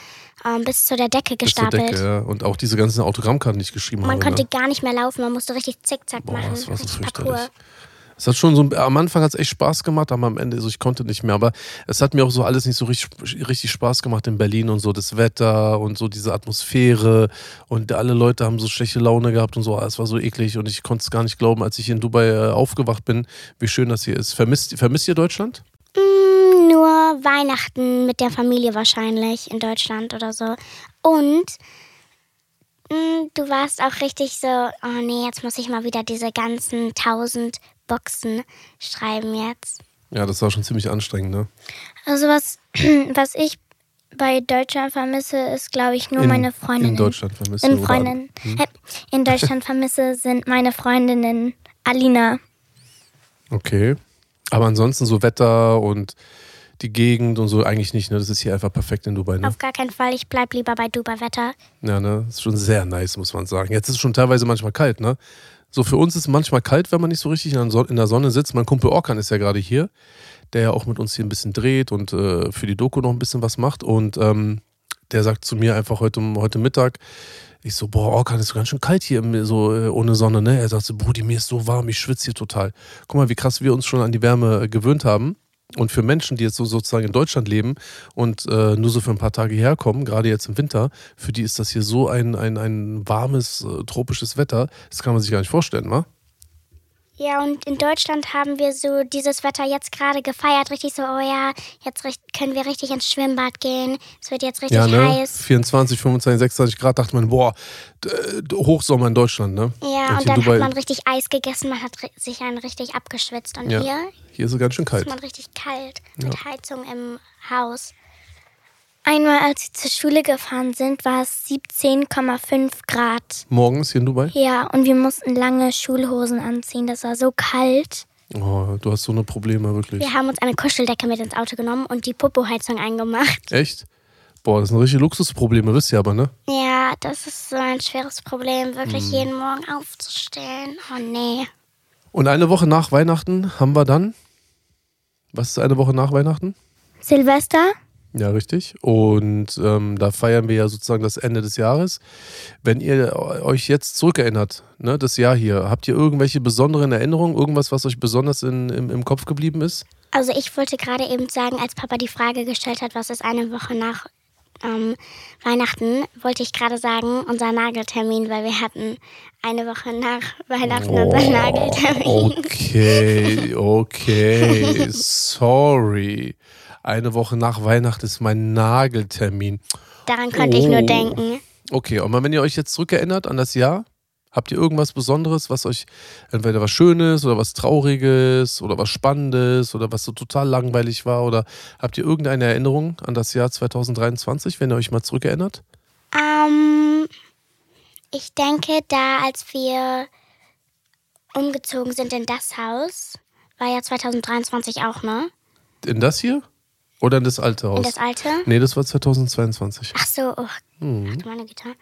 ähm, bis zu der Decke Bis zur gestapelt. Decke, ja. Und auch diese ganzen Autogrammkarten, die ich geschrieben Man habe. konnte ne? gar nicht mehr laufen, man musste richtig zickzack Boah, machen. das war so fürchterlich. Parcours. Es hat schon so, am Anfang hat es echt Spaß gemacht, aber am Ende, so, ich konnte nicht mehr. Aber es hat mir auch so alles nicht so richtig, richtig Spaß gemacht in Berlin und so, das Wetter und so diese Atmosphäre und alle Leute haben so schlechte Laune gehabt und so. Es war so eklig und ich konnte es gar nicht glauben, als ich in Dubai äh, aufgewacht bin, wie schön das hier ist. Vermisst, vermisst ihr Deutschland? Mm, Nur Weihnachten mit der Familie wahrscheinlich in Deutschland oder so. Und mm, du warst auch richtig so, oh nee, jetzt muss ich mal wieder diese ganzen tausend Boxen schreiben jetzt. Ja, das war schon ziemlich anstrengend, ne? Also was, was ich bei Deutschland vermisse, ist, glaube ich, nur in, meine Freundinnen. In Deutschland vermisst In? Freundinnen. Äh, In Deutschland vermisse sind meine Freundinnen Alina. Okay. Aber ansonsten so Wetter und die Gegend und so eigentlich nicht, ne? Das ist hier einfach perfekt in Dubai, ne? Auf gar keinen Fall, ich bleib lieber bei Dubai-Wetter. Ja, ne? Ist schon sehr nice, muss man sagen. Jetzt ist es schon teilweise manchmal kalt, ne? So für uns ist es manchmal kalt, wenn man nicht so richtig in der Sonne sitzt. Mein Kumpel Orkan ist ja gerade hier, der ja auch mit uns hier ein bisschen dreht und äh, für die Doku noch ein bisschen was macht. Und ähm, der sagt zu mir einfach heute, heute Mittag, ich so, boah, Orkan ist so ganz schön kalt hier so äh, ohne Sonne, ne? Er sagt so, Brudi, mir ist so warm, ich schwitze hier total. Guck mal, wie krass wir uns schon an die Wärme äh, gewöhnt haben. Und für Menschen, die jetzt so sozusagen in Deutschland leben und äh, nur so für ein paar Tage herkommen, gerade jetzt im Winter, für die ist das hier so ein, ein, ein warmes, äh, tropisches Wetter, das kann man sich gar nicht vorstellen, wa? Ja, und in Deutschland haben wir so dieses Wetter jetzt gerade gefeiert. Richtig so, oh ja, jetzt können wir richtig ins Schwimmbad gehen. Es wird jetzt richtig Ja, ne? heiß. 24, 25, 26 Grad, dachte man, boah, Hochsommer in Deutschland, ne? Ja, und in dann Dubai- hat man richtig Eis gegessen, man hat sich einen richtig abgeschwitzt. Und Ja. hier Hier ist es ganz schön kalt. ist man richtig kalt mit Heizung im Haus. Einmal, als wir zur Schule gefahren sind, war es 17,5 Grad. Morgens hier in Dubai? Ja, und wir mussten lange Schulhosen anziehen. Das war so kalt. Oh, du hast so eine Probleme, wirklich. Wir haben uns eine Kuscheldecke mit ins Auto genommen und die Popo-Heizung eingemacht. Echt? Boah, das sind richtige Luxusprobleme, wisst ihr aber, ne? Ja, das ist so ein schweres Problem, wirklich Hm. jeden Morgen aufzustehen. Oh nee. Und eine Woche nach Weihnachten haben wir dann. Was ist eine Woche nach Weihnachten? Silvester? Ja, richtig. Und ähm, da feiern wir ja sozusagen das Ende des Jahres. Wenn ihr euch jetzt zurückerinnert, ne, das Jahr hier, habt ihr irgendwelche besonderen Erinnerungen, irgendwas, was euch besonders in, im, im Kopf geblieben ist? Also ich wollte gerade eben sagen, als Papa die Frage gestellt hat, was ist eine Woche nach ähm, Weihnachten, wollte ich gerade sagen, unser Nageltermin, weil wir hatten eine Woche nach Weihnachten Oh, unseren Nageltermin. Okay, okay, sorry. Eine Woche nach Weihnachten ist mein Nageltermin. Daran konnte ich nur Oh. denken. Okay, und wenn ihr euch jetzt zurückerinnert an das Jahr, habt ihr irgendwas Besonderes, was euch entweder was Schönes oder was Trauriges oder was Spannendes oder was so total langweilig war? Oder habt ihr irgendeine Erinnerung an das Jahr 2023, wenn ihr euch mal zurückerinnert? Ähm, ich denke, da als wir umgezogen sind in das Haus, war ja 2023 auch, ne? In das hier? Oder in das alte Haus? In das alte? nee, das war 2022. Ach so, oh, Mhm. ach, meine Güte.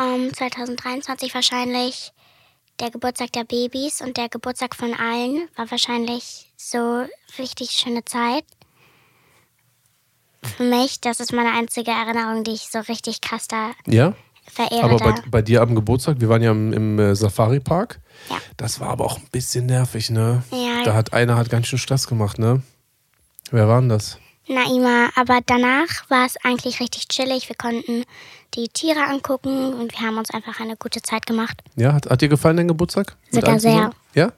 Ähm, 2023 wahrscheinlich der Geburtstag der Babys und der Geburtstag von allen war wahrscheinlich so richtig schöne Zeit. Für mich, das ist meine einzige Erinnerung, die ich so richtig krass da Ja? verehre. Aber bei, bei dir am Geburtstag, wir waren ja im, im äh, Safari-Park. Ja. Das war aber auch ein bisschen nervig, ne? Ja. Da hat einer hat ganz schön Stress gemacht, ne? Wer war denn das? Naima, aber danach war es eigentlich richtig chillig. Wir konnten die Tiere angucken und wir haben uns einfach eine gute Zeit gemacht. Ja, hat, hat dir gefallen dein Geburtstag? Sogar sehr. Ja?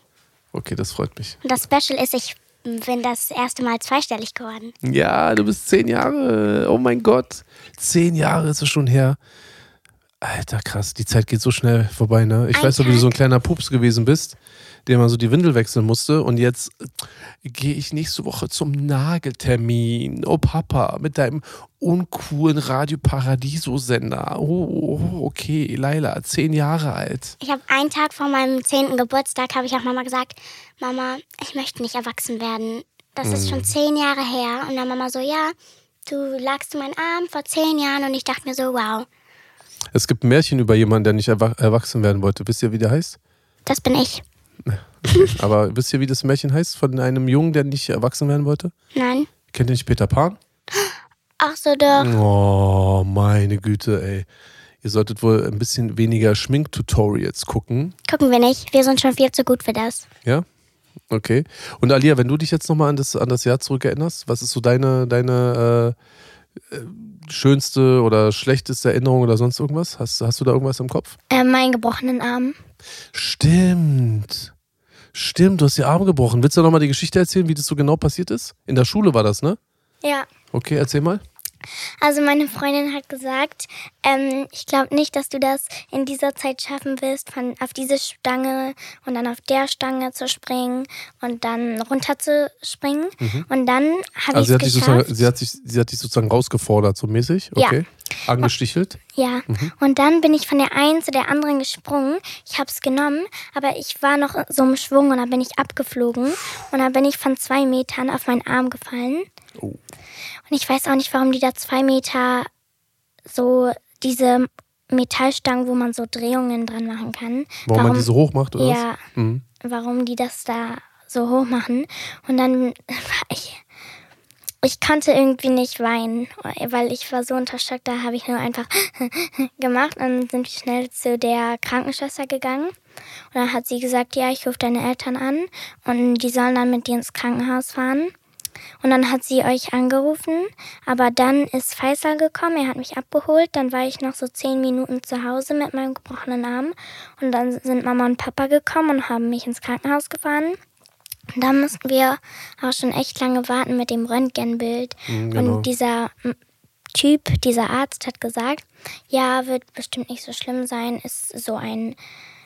Okay, das freut mich. Und das Special ist, ich bin das erste Mal zweistellig geworden. Ja, du bist zehn Jahre. Oh mein Gott. Zehn Jahre ist es schon her. Alter, krass. Die Zeit geht so schnell vorbei, ne? Ich Ein weiß noch, wie du Tag. so ein kleiner Pups gewesen bist, der mal so die Windel wechseln musste. Und jetzt äh, gehe ich nächste Woche zum Nageltermin. Oh, Papa, mit deinem uncoolen Radio Paradiso-Sender. Oh, oh, okay, Laila, zehn Jahre alt. Ich habe einen Tag vor meinem zehnten Geburtstag, habe ich auch Mama gesagt, Mama, ich möchte nicht erwachsen werden. Das ist schon zehn Jahre her. Und dann Mama so, ja, du lagst in meinen Arm vor zehn Jahren. Und ich dachte mir so, wow, Es gibt ein Märchen über jemanden, der nicht erwa erwachsen werden wollte. Wisst ihr, wie der heißt? das bin ich. Aber wisst ihr, wie das Märchen heißt von einem Jungen, der nicht erwachsen werden wollte? Nein. Kennt ihr nicht Peter Pan? Ach so, doch. Oh, meine Güte, ey. Ihr solltet wohl ein bisschen weniger Schminktutorials gucken. Gucken wir nicht. Wir sind schon viel zu gut für das. Ja? Okay. Und Alia, wenn du dich jetzt nochmal an das, an das Jahr zurückerinnerst, was ist so deine, deine äh, schönste oder schlechteste Erinnerung oder sonst irgendwas? Hast, hast du da irgendwas im Kopf? Äh, meinen gebrochenen Arm. Stimmt. Stimmt, du hast die Arme gebrochen. Willst du nochmal die Geschichte erzählen, wie das so genau passiert ist? In der Schule war das, ne? Ja. Okay, erzähl mal. Also meine Freundin hat gesagt, ähm, ich glaube nicht, dass du das in dieser Zeit schaffen wirst, von auf diese Stange und dann auf der Stange zu springen und dann runter zu springen. Und dann habe Also ich hat, es geschafft. sie, hat sich, sie hat dich sozusagen rausgefordert, so mäßig? Ja. Okay. Angestichelt? Ja, Mhm. und dann bin ich von der einen zu der anderen gesprungen. Ich habe es genommen, aber ich war noch so im Schwung und dann bin ich abgeflogen. Und dann bin ich von zwei Metern auf meinen Arm gefallen. Oh. Und ich weiß auch nicht, warum die da zwei Meter so diese Metallstangen, wo man so Drehungen dran machen kann. Warum, man die so hoch macht, oder Ja? Mhm. warum die das da so hoch machen. Und dann war ich. Ich konnte irgendwie nicht weinen, weil ich war so unter Schock, da habe ich nur einfach gemacht und dann sind wir schnell zu der Krankenschwester gegangen. Und dann hat sie gesagt, ja, ich rufe deine Eltern an und die sollen dann mit dir ins Krankenhaus fahren. Und dann hat sie euch angerufen, aber dann ist Faisal gekommen, er hat mich abgeholt, dann war ich noch so zehn Minuten zu Hause mit meinem gebrochenen Arm und dann sind Mama und Papa gekommen und haben mich ins Krankenhaus gefahren. Und da mussten wir auch schon echt lange warten mit dem Röntgenbild. genau. Und dieser Typ, dieser Arzt hat gesagt, ja, wird bestimmt nicht so schlimm sein, ist so ein,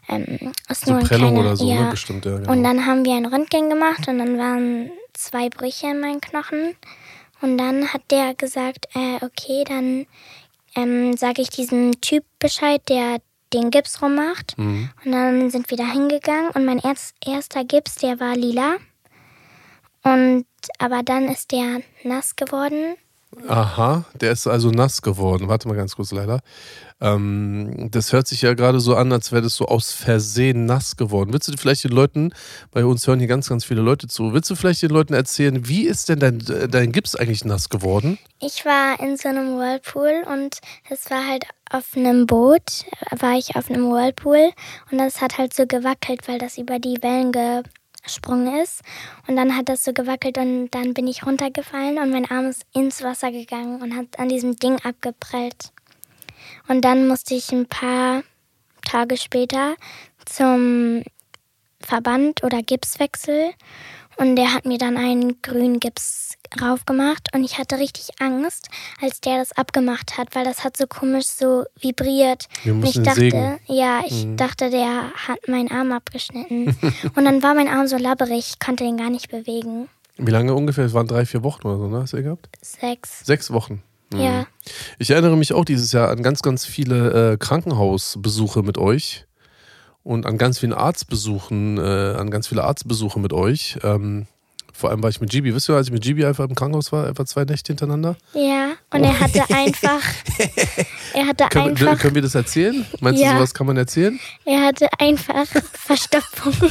ähm, ist So nur ein Prellung kleiner, oder so, ja. ne? Bestimmt, ja. Genau. Und dann haben wir ein Röntgen gemacht und dann waren zwei Brüche in meinen Knochen. Und dann hat der gesagt, äh, okay, dann ähm, sage ich diesem Typ Bescheid, der den Gips rummacht. Mhm. Und dann sind wir da hingegangen und mein erst, erster Gips, der war lila. Und aber dann ist der nass geworden Aha, der ist also nass geworden. Warte mal ganz kurz, leider. Ähm, das hört sich ja gerade so an, als wäre das so aus Versehen nass geworden. Willst du vielleicht den Leuten, bei uns hören hier ganz, ganz viele Leute zu, willst du vielleicht den Leuten erzählen, wie ist denn dein, dein Gips eigentlich nass geworden? Ich war in so einem Whirlpool und es war halt auf einem Boot, war ich auf einem Whirlpool und das hat halt so gewackelt, weil das über die Wellen gesprungen ist. Und dann hat das so gewackelt und dann bin ich runtergefallen und mein Arm ist ins Wasser gegangen und hat an diesem Ding abgeprellt. Und dann musste ich ein paar Tage später zum Verband oder Gipswechsel und der hat mir dann einen grünen Gips raufgemacht und ich hatte richtig Angst, als der das abgemacht hat, weil das hat so komisch so vibriert. Wir und ich dachte, sägen. ja, ich dachte, der hat meinen Arm abgeschnitten. und dann war mein Arm so labberig, ich konnte ihn gar nicht bewegen. Wie lange ungefähr? Es waren drei, vier Wochen oder so, ne? Hast du gehabt? Sechs. Sechs Wochen. Mhm. Ja. Ich erinnere mich auch dieses Jahr an ganz, ganz viele äh, Krankenhausbesuche mit euch und an ganz vielen Arztbesuchen, äh, an ganz viele Arztbesuche mit euch. Ähm, vor allem war ich mit Gibi. Wisst ihr, als ich mit Gibi einfach im Krankenhaus war, etwa zwei Nächte hintereinander? Ja, und er hatte einfach, er hatte Können, wir- einfach, können wir das erzählen? Meinst Ja. du, sowas kann man erzählen? er hatte einfach Verstopfung.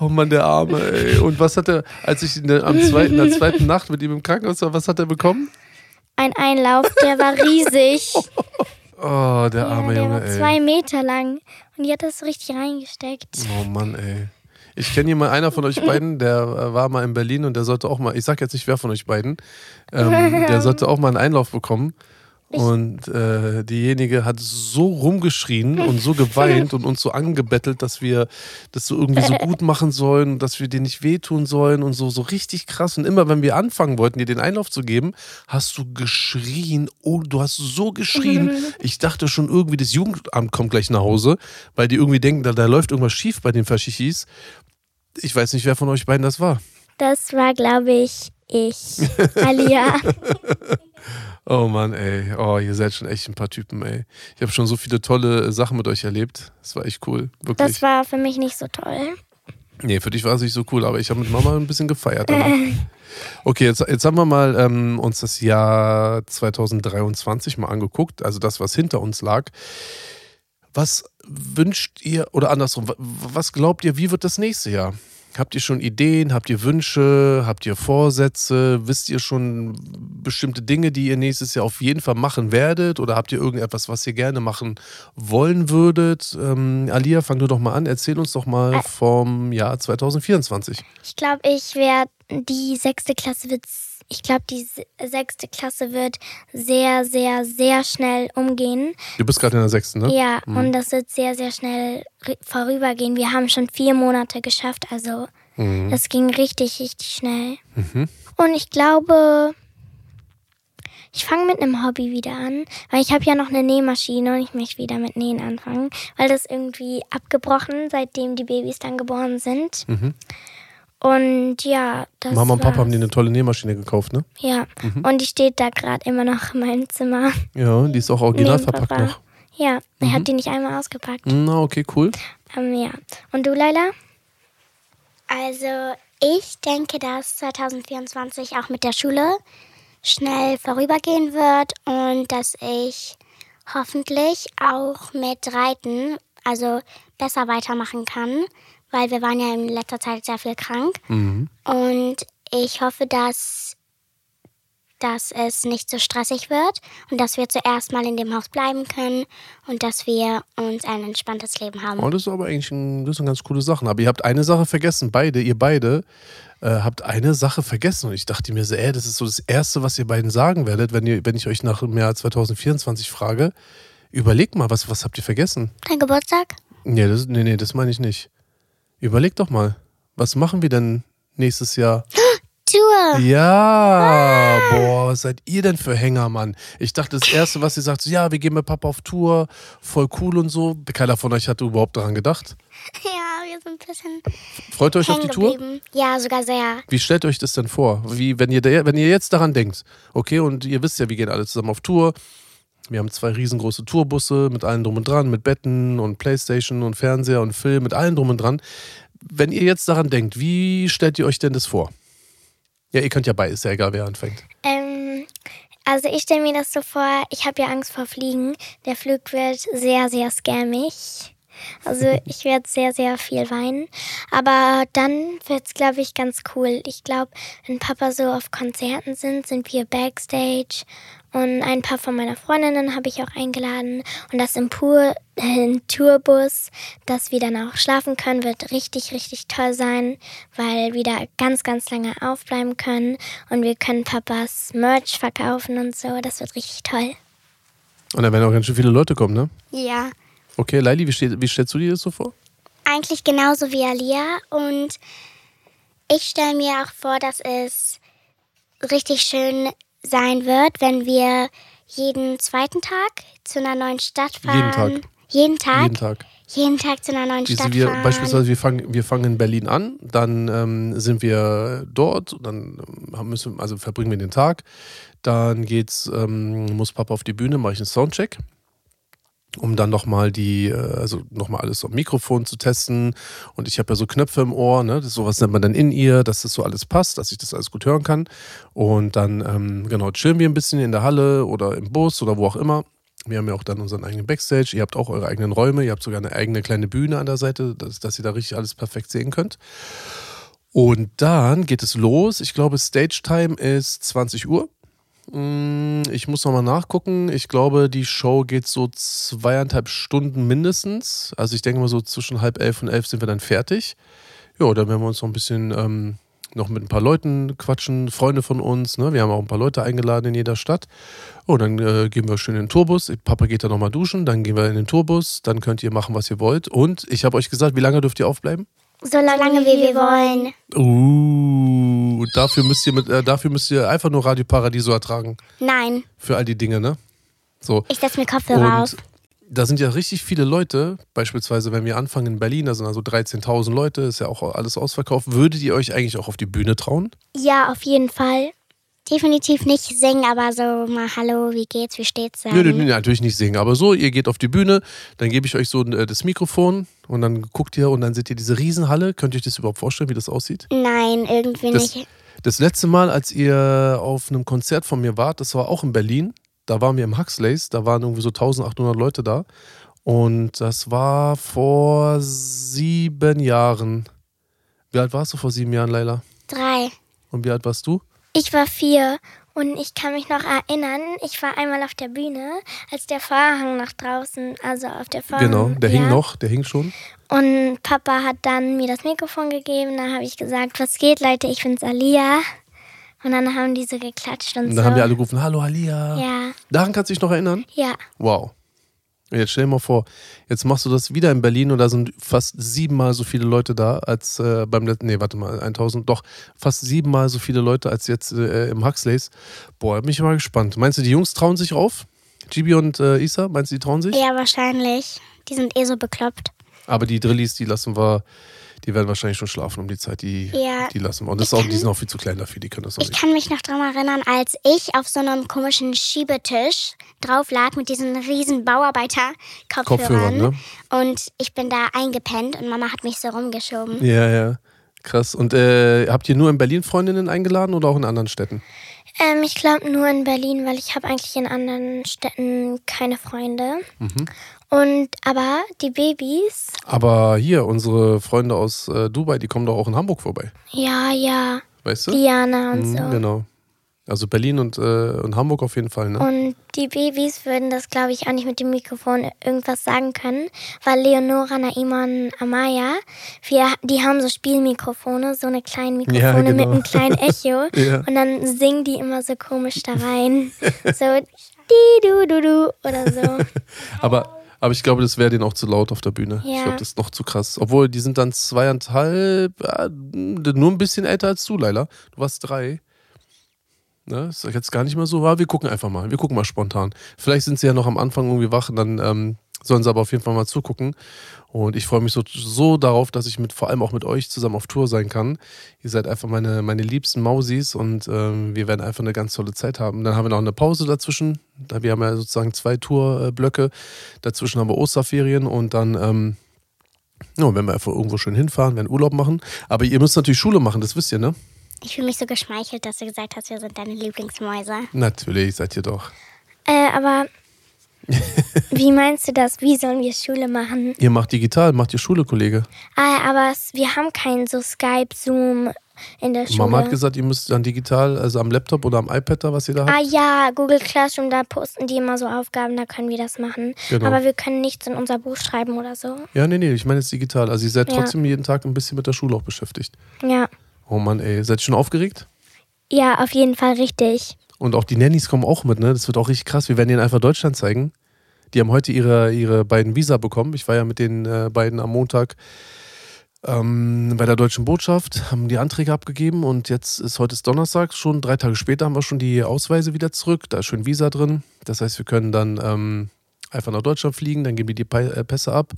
Oh Mann, der Arme, ey. Und was hat er, als ich in der, am zweiten, in der zweiten Nacht mit ihm im Krankenhaus war, was hat er bekommen? Ein Einlauf, der war riesig. Oh, der Ja, arme der Junge, war ey. zwei Meter lang. Und die hat das so richtig reingesteckt. Oh Mann, ey. Ich kenne jemand, einer von euch beiden, der äh, war mal in Berlin und der sollte auch mal, ich sag jetzt nicht wer von euch beiden, ähm, der sollte auch mal einen Einlauf bekommen. Und äh, diejenige hat so rumgeschrien und so geweint und uns so angebettelt, dass wir das so irgendwie so gut machen sollen, dass wir dir nicht wehtun sollen und so, so richtig krass. Und immer, wenn wir anfangen wollten, dir den Einlauf zu geben, hast du geschrien. Oh, du hast so geschrien. Ich dachte schon irgendwie, das Jugendamt kommt gleich nach Hause, weil die irgendwie denken, da, da läuft irgendwas schief bei den Faschichis. Ich weiß nicht, wer von euch beiden das war. Das war, glaube ich, ich. Alia. Oh Mann, ey. Oh, ihr seid schon echt ein paar Typen, ey. Ich habe schon so viele tolle äh, Sachen mit euch erlebt. Das war echt cool. Wirklich. Das war für mich nicht so toll. nee, für dich war es nicht so cool, aber ich habe mit Mama ein bisschen gefeiert. danach. Okay, jetzt, jetzt haben wir mal ähm, uns das Jahr 2023 mal angeguckt, also das, was hinter uns lag. Was wünscht ihr, oder andersrum, wa- was glaubt ihr, wie wird das nächste Jahr? Habt ihr schon Ideen? Habt ihr Wünsche? Habt ihr Vorsätze? Wisst ihr schon bestimmte Dinge, die ihr nächstes Jahr auf jeden Fall machen werdet? Oder habt ihr irgendetwas, was ihr gerne machen wollen würdet? Ähm, Alia, fang du doch mal an. Erzähl uns doch mal vom Jahr 2024. Ich glaube, ich werde die sechste Klasse wird, ich glaube, die se- sechste Klasse wird sehr, sehr, sehr schnell umgehen. Du bist gerade in der sechsten, ne? Ja, und das wird sehr, sehr schnell vorübergehen. Wir haben schon vier Monate geschafft, also das ging richtig, richtig schnell. Und ich glaube, ich fange mit einem Hobby wieder an, weil ich habe ja noch eine Nähmaschine und ich möchte wieder mit Nähen anfangen, weil das irgendwie abgebrochen, seitdem die Babys dann geboren sind. Und ja, das Mama und Papa war's. haben dir eine tolle Nähmaschine gekauft, ne? Ja, und die steht da gerade immer noch in meinem Zimmer. Ja, die ist auch original Neben verpackt Papa. noch. Ja, ich habe die nicht einmal ausgepackt. Na, okay, cool. Ähm, ja. Und du, Leila? Also ich denke, dass 2024 auch mit der Schule schnell vorübergehen wird und dass ich hoffentlich auch mit Reiten, also besser weitermachen kann, weil wir waren ja in letzter Zeit sehr viel krank. Und ich hoffe, dass, dass es nicht so stressig wird und dass wir zuerst mal in dem Haus bleiben können und dass wir uns ein entspanntes Leben haben. Oh, das ist aber eigentlich ein, das sind ganz coole Sachen. Aber ihr habt eine Sache vergessen, beide, ihr beide äh, habt eine Sache vergessen. Und ich dachte mir so, ey, das ist so das Erste, was ihr beiden sagen werdet, wenn, ihr, wenn ich euch nach dem Jahr 2024 frage. Überlegt mal, was, was habt ihr vergessen? Dein Geburtstag? Nee, das, nee, nee, das meine ich nicht. Überlegt doch mal, was machen wir denn nächstes Jahr? Tour! Ja, boah, was seid ihr denn für Hänger, Mann? Ich dachte, das Erste, was ihr sagt, so, ja, wir gehen mit Papa auf Tour, voll cool und so. Keiner von euch hatte überhaupt daran gedacht. Ja, wir sind ein bisschen Freut ihr euch auf die Tour? Ja, sogar sehr. Wie stellt euch das denn vor? Wie, wenn ihr, wenn ihr jetzt daran denkt, okay, und ihr wisst ja, wir gehen alle zusammen auf Tour. Wir haben zwei riesengroße Tourbusse mit allem drum und dran, mit Betten und Playstation und Fernseher und Film, mit allem drum und dran. Wenn ihr jetzt daran denkt, wie stellt ihr euch denn das vor? Ja, ihr könnt ja bei, ist ja egal, wer anfängt. Ähm, also ich stelle mir das so vor, ich habe ja Angst vor Fliegen. Der Flug wird sehr, sehr scammig. Also ich werde sehr, sehr viel weinen. Aber dann wird es, glaube ich, ganz cool. Ich glaube, wenn Papa so auf Konzerten sind, sind wir backstage. Und ein paar von meiner Freundinnen habe ich auch eingeladen. Und das im, Pur, äh, Tourbus, dass wir dann auch schlafen können, wird richtig, richtig toll sein, weil wir da ganz, ganz lange aufbleiben können. Und wir können Papas Merch verkaufen und so. Das wird richtig toll. Und dann werden auch ganz schön viele Leute kommen, ne? Ja, Okay, Laili, wie, steht, wie stellst du dir das so vor? eigentlich genauso wie Alia. Und ich stelle mir auch vor, dass es richtig schön sein wird, wenn wir jeden zweiten Tag zu einer neuen Stadt fahren. Jeden Tag. Jeden Tag? Jeden Tag. Jeden Tag zu einer neuen Stadt wir, fahren. beispielsweise, wir fangen, wir fangen in Berlin an, dann ähm, sind wir dort, dann ähm, müssen, also verbringen wir den Tag. Dann geht's, ähm, muss Papa auf die Bühne, mache ich einen Soundcheck, um dann nochmal die, äh, also nochmal alles am Mikrofon zu testen. Und ich habe ja so Knöpfe im Ohr, ne? Das sowas nennt man dann in ihr, dass das so alles passt, dass ich das alles gut hören kann. Und dann, ähm, genau, chillen wir ein bisschen in der Halle oder im Bus oder wo auch immer. Wir haben ja auch dann unseren eigenen Backstage. Ihr habt auch eure eigenen Räume. Ihr habt sogar eine eigene kleine Bühne an der Seite, dass, dass ihr da richtig alles perfekt sehen könnt. Und dann geht es los. Ich glaube, Stage Time ist 20 Uhr. Mm, Ich muss nochmal nachgucken. Ich glaube, die Show geht so zweieinhalb Stunden mindestens. Also ich denke mal so zwischen halb elf und elf sind wir dann fertig. Ja, dann werden wir uns noch ein bisschen ähm, noch mit ein paar Leuten quatschen, Freunde von uns. Ne? Wir haben auch ein paar Leute eingeladen in jeder Stadt. Oh, dann äh, gehen wir schön in den Tourbus. Papa geht dann nochmal duschen, dann gehen wir in den Tourbus. Dann könnt ihr machen, was ihr wollt. Und ich habe euch gesagt, wie lange dürft ihr aufbleiben? So lange wie wir wollen. Uh, dafür müsst ihr mit, äh, dafür müsst ihr einfach nur Radio Paradiso ertragen. Nein, Für all die Dinge, ne? So. ich setze mir Kopfhörer auf. Da sind ja richtig viele Leute, beispielsweise wenn wir anfangen in Berlin, da sind also 13.000 Leute, ist ja auch alles ausverkauft. Würdet ihr euch eigentlich auch auf die Bühne trauen? Ja, auf jeden Fall. Definitiv nicht singen, aber so mal Hallo, wie geht's, wie steht's? Nö, nö, Sagen. nö, natürlich nicht singen. Aber so, ihr geht auf die Bühne, dann gebe ich euch so äh, das Mikrofon und dann guckt ihr und dann seht ihr diese Riesenhalle. Könnt ihr euch das überhaupt vorstellen, wie das aussieht? Nein, irgendwie Das, nicht. das letzte Mal, als ihr auf einem Konzert von mir wart, das war auch in Berlin. Da waren wir im Huxleys, da waren irgendwie so 1800 Leute da. Und das war vor sieben Jahren. Wie alt warst du vor sieben Jahren, Leila? Drei. Und wie alt warst du? Ich war vier und ich kann mich noch erinnern, ich war einmal auf der Bühne, als der Vorhang nach draußen, also auf der Vorhang. Genau, der hing ja. noch, der hing schon. Und Papa hat dann mir das Mikrofon gegeben, da habe ich gesagt, was geht, Leute, ich bin's Alia. Und dann haben die so geklatscht und, Und so. dann haben wir alle gerufen, hallo Alia. Ja, Daran kannst du dich noch erinnern? ja. Wow. Jetzt stell dir mal vor, jetzt machst du das wieder in Berlin und da sind fast siebenmal so viele Leute da als äh, beim letzten, nee, warte mal, 1000, doch, fast siebenmal so viele Leute als jetzt äh, im Huxleys. Boah, bin ich mal gespannt. Meinst du, die Jungs trauen sich auf? Gibi und äh, Isa, meinst du, die trauen sich? Ja, wahrscheinlich. Die sind eh so bekloppt. Aber die Drillis, die lassen wir, die werden wahrscheinlich schon schlafen um die Zeit, die, Ja. die lassen wir. Und das Ich auch, kann- die sind auch viel zu klein dafür, die können das auch Ich nicht. kann mich noch daran erinnern, als ich auf so einem komischen Schiebetisch drauf lag mit diesen riesen Bauarbeiter-Kopfhörern. Kopfhörern, ne? Und ich bin da eingepennt und Mama hat mich so rumgeschoben. Ja, ja. Krass. Und äh, habt ihr nur in Berlin Freundinnen eingeladen oder auch in anderen Städten? Ähm, ich glaube nur in Berlin, weil ich habe eigentlich in anderen Städten keine Freunde. Mhm. Und aber die Babys, Aber hier, unsere Freunde aus äh, Dubai, die kommen doch auch in Hamburg vorbei. ja, ja, Weißt du? Diana und Mhm, so. Genau. Also Berlin und, äh, und Hamburg auf jeden Fall, ne? Und die Babys würden das, glaube ich, auch nicht mit dem Mikrofon irgendwas sagen können, weil Leonora, Naima und Amaya, wir, die haben so Spielmikrofone, so eine kleine Mikrofone Ja, genau. mit einem kleinen Echo. Ja. Und dann singen die immer so komisch da rein. so, di du du du oder so. Aber, aber ich glaube, das wäre denen auch zu laut auf der Bühne. Ich Ja. glaube, das ist noch zu krass. Obwohl, die sind dann zweieinhalb, äh, nur ein bisschen älter als du, Leila. Du warst drei. Ne, ist jetzt gar nicht mehr so wahr. Wir gucken einfach mal. Wir gucken mal spontan. Vielleicht sind sie ja noch am Anfang irgendwie wach und dann ähm, sollen sie aber auf jeden Fall mal zugucken. Und ich freue mich so, so darauf, dass ich mit vor allem auch mit euch zusammen auf Tour sein kann. Ihr seid einfach meine, meine liebsten Mausis und ähm, wir werden einfach eine ganz tolle Zeit haben. Dann haben wir noch eine Pause dazwischen. Da wir haben ja sozusagen zwei Tourblöcke. Dazwischen haben wir Osterferien und dann ähm, ja, werden wir einfach irgendwo schön hinfahren, werden Urlaub machen. Aber ihr müsst natürlich Schule machen, das wisst ihr, ne? Ich fühle mich so geschmeichelt, dass du gesagt hast, wir sind deine Lieblingsmäuse. Natürlich, seid ihr doch. Äh, aber wie meinst du das? Wie sollen wir Schule machen? Ihr macht digital, macht ihr Schule, Kollege. Ah, aber wir haben keinen so Skype, Zoom in der Schule. Mama hat gesagt, ihr müsst dann digital, also am Laptop oder am iPad da, was ihr da habt. Ah ja, Google Classroom, da posten die immer so Aufgaben, da können wir das machen. Genau. Aber wir können nichts in unser Buch schreiben oder so. Ja, nee, nee, ich meine jetzt digital. Also ihr seid Ja. trotzdem jeden Tag ein bisschen mit der Schule auch beschäftigt. Ja. Oh Mann, ey, seid ihr schon aufgeregt? Ja, auf jeden Fall richtig. Und auch die Nannies kommen auch mit, ne? Das wird auch richtig krass. Wir werden ihnen einfach Deutschland zeigen. Die haben heute ihre, ihre beiden Visa bekommen. Ich war ja mit den äh, beiden am Montag ähm, bei der Deutschen Botschaft, haben die Anträge abgegeben und jetzt ist heute ist Donnerstag, schon drei Tage später haben wir schon die Ausweise wieder zurück. Da ist schon Visa drin. Das heißt, wir können dann ähm, einfach nach Deutschland fliegen, dann geben die die äh, Pässe ab.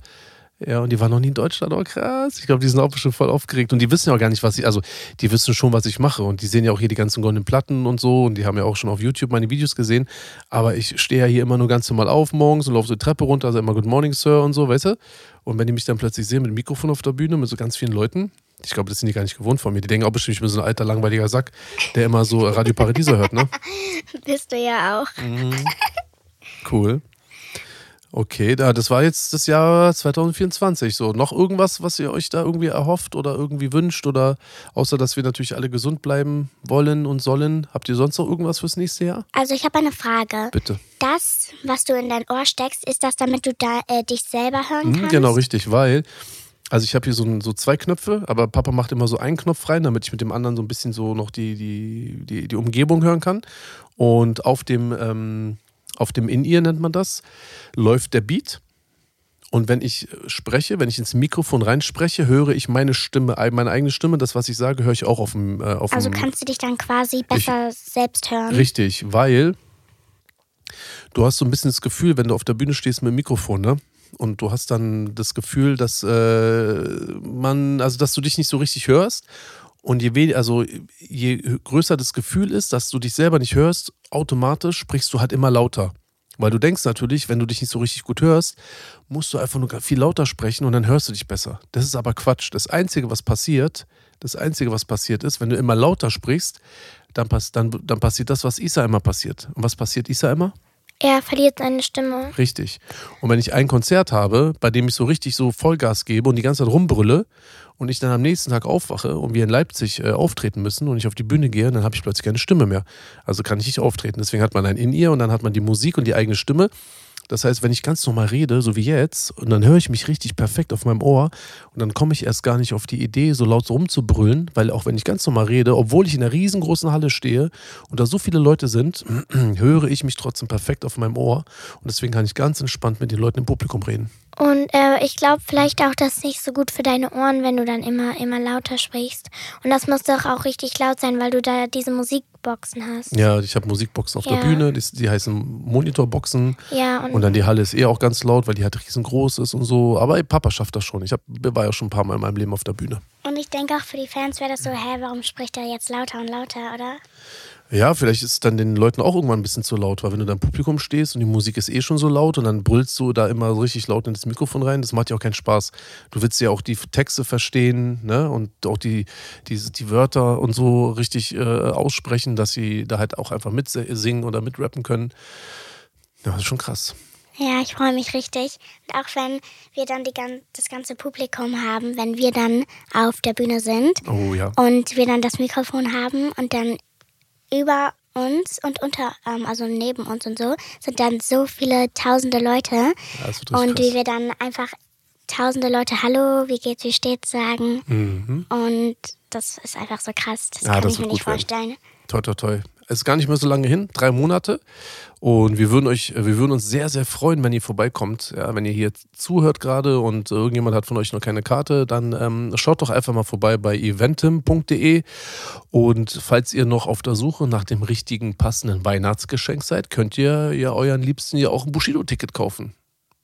Ja, und die waren noch nie in Deutschland, oh krass. Ich glaube, die sind auch bestimmt voll aufgeregt. Und die wissen ja auch gar nicht, was ich, also die wissen schon, was ich mache. Und die sehen ja auch hier die ganzen goldenen Platten und so. Und die haben ja auch schon auf YouTube meine Videos gesehen. Aber ich stehe ja hier immer nur ganz normal auf morgens und laufe so die Treppe runter, also immer Good Morning, Sir und so, weißt du? Und wenn die mich dann plötzlich sehen mit dem Mikrofon auf der Bühne, mit so ganz vielen Leuten, ich glaube, das sind die gar nicht gewohnt von mir. Die denken auch bestimmt, ich bin so ein alter, langweiliger Sack, der immer so Radio Paradiso hört, ne? Bist du ja auch. Cool. Okay, da, das war jetzt das Jahr 2024. So, noch irgendwas, was ihr euch da irgendwie erhofft oder irgendwie wünscht oder außer, dass wir natürlich alle gesund bleiben wollen und sollen. Habt ihr sonst noch irgendwas fürs nächste Jahr? Also ich habe eine Frage. Bitte. Das, was du in dein Ohr steckst, ist das, damit du da, äh, dich selber hören Mhm, kannst? genau, richtig, weil. Also ich habe hier so, so zwei Knöpfe, aber Papa macht immer so einen Knopf rein, damit ich mit dem anderen so ein bisschen so noch die, die, die, die Umgebung hören kann. Und auf dem, ähm, auf dem In-Ear nennt man das, läuft der Beat. Und wenn ich spreche, wenn ich ins Mikrofon reinspreche, höre ich meine Stimme, ei- meine eigene Stimme. Das, was ich sage, höre ich auch auf dem, äh, auf Also dem kannst du dich dann quasi besser selbst hören. Richtig, weil du hast so ein bisschen das Gefühl, wenn du auf der Bühne stehst mit dem Mikrofon, ne? Und du hast dann das Gefühl, dass äh, man, also dass du dich nicht so richtig hörst. Und je, we also je größer das Gefühl ist, dass du dich selber nicht hörst, automatisch sprichst du halt immer lauter. Weil du denkst natürlich, wenn du dich nicht so richtig gut hörst, musst du einfach nur viel lauter sprechen und dann hörst du dich besser. Das ist aber Quatsch. Das Einzige, was passiert, das Einzige, was passiert ist, wenn du immer lauter sprichst, dann, pass dann, dann passiert das, was Isa immer passiert. Und was passiert Isa immer? Er verliert seine Stimme. Richtig. Und wenn ich ein Konzert habe, bei dem ich so richtig so Vollgas gebe und die ganze Zeit rumbrülle und ich dann am nächsten Tag aufwache und wir in Leipzig äh, auftreten müssen und ich auf die Bühne gehe, dann habe ich plötzlich keine Stimme mehr. Also kann ich nicht auftreten. Deswegen hat man ein In-Ear und dann hat man die Musik und die eigene Stimme. Das heißt, wenn ich ganz normal rede, so wie jetzt, und dann höre ich mich richtig perfekt auf meinem Ohr und dann komme ich erst gar nicht auf die Idee, so laut rumzubrüllen, weil auch wenn ich ganz normal rede, obwohl ich in einer riesengroßen Halle stehe und da so viele Leute sind, höre ich mich trotzdem perfekt auf meinem Ohr und deswegen kann ich ganz entspannt mit den Leuten im Publikum reden. Und äh, ich glaube vielleicht auch, das ist nicht so gut für deine Ohren, wenn du dann immer, immer lauter sprichst. Und das muss doch auch richtig laut sein, weil du da diese Musikboxen hast. Ja, ich habe Musikboxen auf der Ja. Bühne, die, die heißen Monitorboxen Ja, und, und dann die Halle ist eh auch ganz laut, weil die halt riesengroß ist und so. Aber ey, Papa schafft das schon. Ich hab, war ja schon ein paar Mal in meinem Leben auf der Bühne. Und ich denke auch für die Fans wäre das so, hä, warum spricht er jetzt lauter und lauter, oder? Ja, vielleicht ist es dann den Leuten auch irgendwann ein bisschen zu laut, weil wenn du da im Publikum stehst und die Musik ist eh schon so laut und dann brüllst du da immer so richtig laut in das Mikrofon rein, das macht ja auch keinen Spaß. Du willst ja auch die Texte verstehen ne? und auch die, die, die Wörter und so richtig äh, aussprechen, dass sie da halt auch einfach mitsingen oder mitrappen können. Ja, das ist schon krass. Ja, ich freue mich richtig. Und auch wenn wir dann die, das ganze Publikum haben, wenn wir dann auf der Bühne sind Oh ja. und wir dann das Mikrofon haben und dann über uns und unter, ähm, also neben uns und so, sind dann so viele tausende Leute. Ja, und wie wir dann einfach tausende Leute Hallo, wie geht's, wie steht's sagen. Mhm. Und das ist einfach so krass. Das Ja, kann das ich mir nicht gut werden. vorstellen. Toi, toi, toi. Es ist gar nicht mehr so lange hin, drei Monate. Und wir würden euch, wir würden uns sehr, sehr freuen, wenn ihr vorbeikommt. Ja, wenn ihr hier zuhört gerade und irgendjemand hat von euch noch keine Karte, dann ähm, schaut doch einfach mal vorbei bei eventim.de. Und falls ihr noch auf der Suche nach dem richtigen passenden Weihnachtsgeschenk seid, könnt ihr ja euren Liebsten ja auch ein Bushido-Ticket kaufen.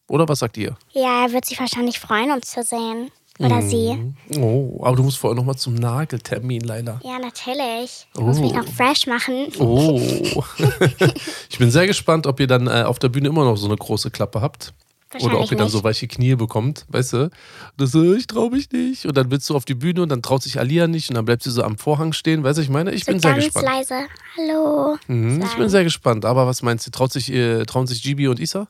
Oder was sagt ihr? Ja, er wird sich wahrscheinlich freuen, uns zu sehen. Oder Mhm. sie. Oh, aber du musst vorher nochmal zum Nageltermin, Leila. Ja, natürlich. Ich muss mich Oh. noch fresh machen. Oh. ich bin sehr gespannt, ob ihr dann äh, auf der Bühne immer noch so eine große Klappe habt. Oder ob ihr dann nicht. so weiche Knie bekommt, weißt du? Das so, ich traue mich nicht. Und dann willst du auf die Bühne und dann traut sich Alia nicht und dann bleibt sie so am Vorhang stehen. Weißt du, ich meine, ich So bin sehr ganz gespannt. leise. Hallo. Mhm, ich bin sehr gespannt. Aber was meinst du? Traut sich, äh, trauen sich Gibi und Isa?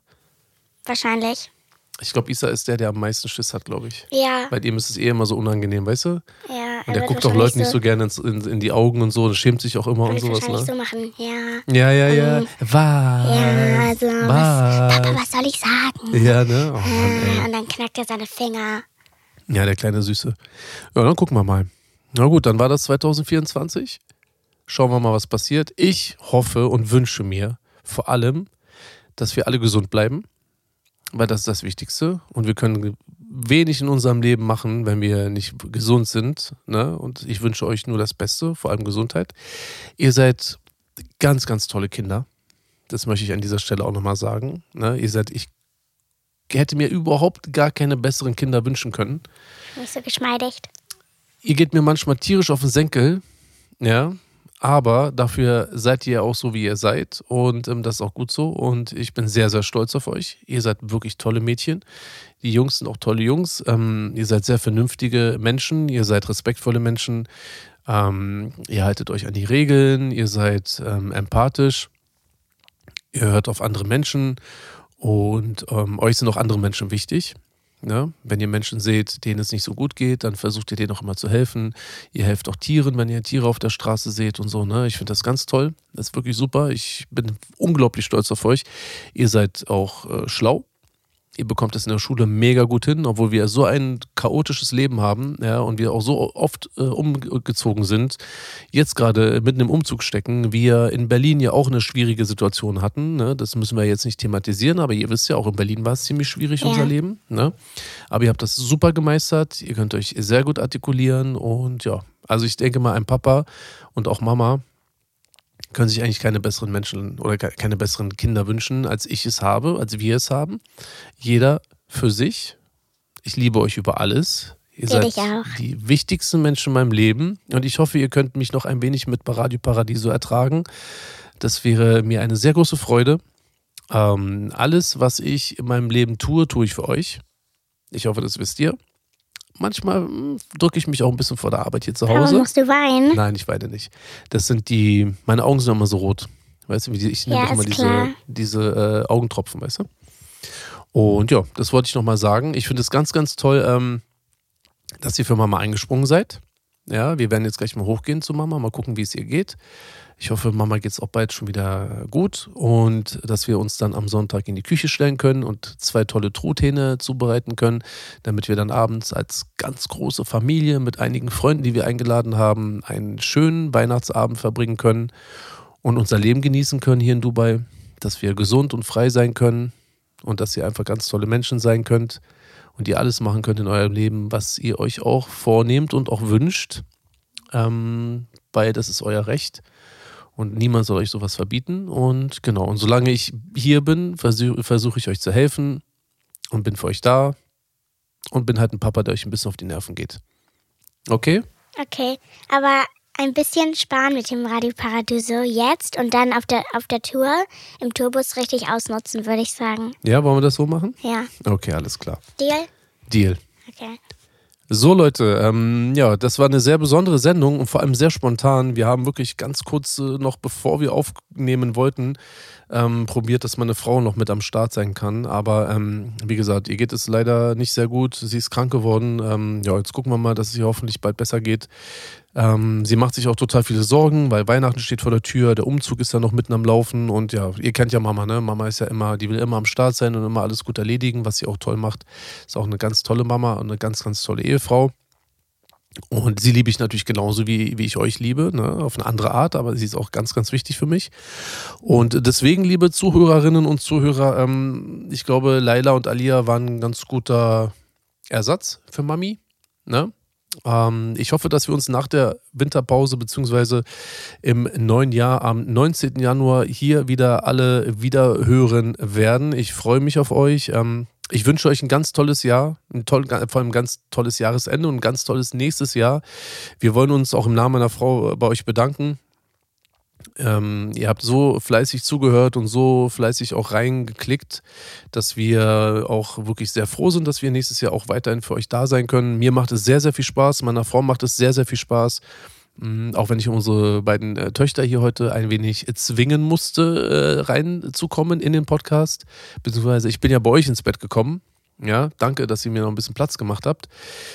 Wahrscheinlich. Ich glaube, Isa ist der, der am meisten Schiss hat, glaube ich. Ja. Bei dem ist es eh immer so unangenehm, weißt du? ja Und der guckt doch Leuten nicht so gerne ins, in, in die Augen und so und schämt sich auch immer und sowas, ne? so machen. Ja. Ja, ja, ja. Ähm, Was? Ja, also, was, Was? Papa, was soll ich sagen? Ja, ne? Oh Mann, Und dann knackt er seine Finger. Ja, der kleine Süße. Ja, dann gucken wir mal. Na gut, dann war das 2024. Schauen wir mal, was passiert. Ich hoffe und wünsche mir vor allem, dass wir alle gesund bleiben, weil das ist das Wichtigste. Und wir können wenig in unserem Leben machen, wenn wir nicht gesund sind. Ne? Und ich wünsche euch nur das Beste, vor allem Gesundheit. Ihr seid ganz, ganz tolle Kinder. Das möchte ich an dieser Stelle auch nochmal sagen. Ne? Ihr seid, ich hätte mir überhaupt gar keine besseren Kinder wünschen können. Nicht so geschmeidigt. Ihr geht mir manchmal tierisch auf den Senkel, ja, aber dafür seid ihr auch so, wie ihr seid und ähm, das ist auch gut so und ich bin sehr, sehr stolz auf euch. Ihr seid wirklich tolle Mädchen. Die Jungs sind auch tolle Jungs. Ähm, ihr seid sehr vernünftige Menschen, ihr seid respektvolle Menschen, ähm, ihr haltet euch an die Regeln, ihr seid ähm, empathisch, ihr hört auf andere Menschen und ähm, euch sind auch andere Menschen wichtig. Ne? Wenn ihr Menschen seht, denen es nicht so gut geht, dann versucht ihr denen auch immer zu helfen. Ihr helft auch Tieren, wenn ihr Tiere auf der Straße seht und so. Ne? Ich finde das ganz toll. Das ist wirklich super. Ich bin unglaublich stolz auf euch. Ihr seid auch äh, schlau. Ihr bekommt es in der Schule mega gut hin, obwohl wir so ein chaotisches Leben haben ja, und wir auch so oft äh, umgezogen sind. Jetzt gerade mitten im Umzug stecken. Wir in Berlin ja auch eine schwierige Situation hatten. Ne? Das müssen wir jetzt nicht thematisieren, aber ihr wisst ja, auch in Berlin war es ziemlich schwierig, Ja. unser Leben. Ne? Aber ihr habt das super gemeistert. Ihr könnt euch sehr gut artikulieren und ja, also ich denke mal, ein Papa und auch Mama können sich eigentlich keine besseren Menschen oder ke- keine besseren Kinder wünschen, als ich es habe, als wir es haben. Jeder für sich. Ich liebe euch über alles. Ihr seid die wichtigsten Menschen in meinem Leben und ich hoffe, ihr könnt mich noch ein wenig mit Radio Paradiso ertragen. Das wäre mir eine sehr große Freude. Ähm, alles, was ich in meinem Leben tue, tue ich für euch. Ich hoffe, das wisst ihr. Manchmal hm, drücke ich mich auch ein bisschen vor der Arbeit hier zu Aber Hause. musst du weinen? Nein, ich weine nicht. Das sind die, meine Augen sind immer so rot. Weißt du, wie die, ich nehme Ja, immer diese, diese äh, Augentropfen, weißt du? Und ja, das wollte ich nochmal sagen. Ich finde es ganz, ganz toll, ähm, dass ihr für Mama eingesprungen seid. Ja, wir werden jetzt gleich mal hochgehen zu Mama, mal gucken, wie es ihr geht. Ich hoffe, Mama geht es auch bald schon wieder gut und dass wir uns dann am Sonntag in die Küche stellen können und zwei tolle Truthähne zubereiten können, damit wir dann abends als ganz große Familie mit einigen Freunden, die wir eingeladen haben, einen schönen Weihnachtsabend verbringen können und unser Leben genießen können hier in Dubai, dass wir gesund und frei sein können und dass ihr einfach ganz tolle Menschen sein könnt und ihr alles machen könnt in eurem Leben, was ihr euch auch vornehmt und auch wünscht, ähm, weil das ist euer Recht und niemand soll euch sowas verbieten. Und genau, und solange ich hier bin, versuche versuch ich euch zu helfen und bin für euch da und bin halt ein Papa, der euch ein bisschen auf die Nerven geht. Okay? Okay, aber ein bisschen sparen mit dem Radio Paradiso jetzt und dann auf der, auf der Tour im Tourbus richtig ausnutzen, würde ich sagen. Ja, wollen wir das so machen? Ja, Okay, alles klar. Deal? Deal. Okay. So Leute, ähm, ja, das war eine sehr besondere Sendung und vor allem sehr spontan. Wir haben wirklich ganz kurz äh, noch, bevor wir aufnehmen wollten, ähm, probiert, dass meine Frau noch mit am Start sein kann. Aber ähm, wie gesagt, ihr geht es leider nicht sehr gut. Sie ist krank geworden. Ähm, ja, jetzt gucken wir mal, dass es ihr hoffentlich bald besser geht. Ähm, sie macht sich auch total viele Sorgen, weil Weihnachten steht vor der Tür, der Umzug ist ja noch mitten am Laufen und ja, ihr kennt ja Mama, ne? Mama ist ja immer, die will immer am Start sein und immer alles gut erledigen, was sie auch toll macht. Ist auch eine ganz tolle Mama und eine ganz, ganz tolle Ehefrau. Und sie liebe ich natürlich genauso, wie, wie ich euch liebe, ne? auf eine andere Art, aber sie ist auch ganz, ganz wichtig für mich. Und deswegen, liebe Zuhörerinnen und Zuhörer, ähm, ich glaube, Laila und Alia waren ein ganz guter Ersatz für Mami. Ne? Ähm, ich hoffe, dass wir uns nach der Winterpause beziehungsweise im neuen Jahr am 19. Januar hier wieder alle wieder hören werden. Ich freue mich auf euch. Ähm, ich wünsche euch ein ganz tolles Jahr, ein toll, vor allem ein ganz tolles Jahresende und ein ganz tolles nächstes Jahr. Wir wollen uns auch im Namen meiner Frau bei euch bedanken. Ähm, ihr habt so fleißig zugehört und so fleißig auch reingeklickt, dass wir auch wirklich sehr froh sind, dass wir nächstes Jahr auch weiterhin für euch da sein können. Mir macht es sehr, sehr viel Spaß. Meiner Frau macht es sehr, sehr viel Spaß. Mhm, auch wenn ich unsere beiden äh, Töchter hier heute ein wenig zwingen musste, äh, reinzukommen in den Podcast. Beziehungsweise ich bin ja bei euch ins Bett gekommen. Ja, danke, dass ihr mir noch ein bisschen Platz gemacht habt.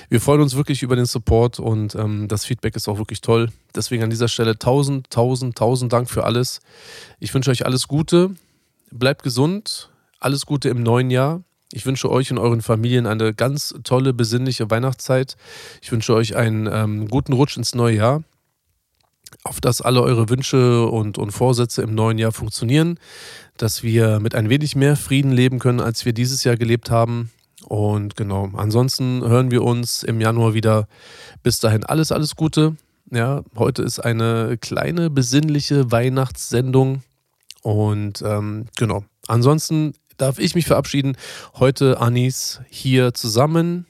Wir freuen uns wirklich über den Support und ähm, das Feedback ist auch wirklich toll. Deswegen an dieser Stelle tausend, tausend, tausend Dank für alles. Ich wünsche euch alles Gute. Bleibt gesund. Alles Gute im neuen Jahr. Ich wünsche euch und euren Familien eine ganz tolle, besinnliche Weihnachtszeit. Ich wünsche euch einen ähm, guten Rutsch ins neue Jahr auf dass alle eure Wünsche und, und Vorsätze im neuen Jahr funktionieren, dass wir mit ein wenig mehr Frieden leben können, als wir dieses Jahr gelebt haben. Und genau, ansonsten hören wir uns im Januar wieder. Bis dahin alles, alles Gute. Ja, heute ist eine kleine besinnliche Weihnachtssendung. Und ähm, genau, ansonsten darf ich mich verabschieden. Heute Anis hier zusammen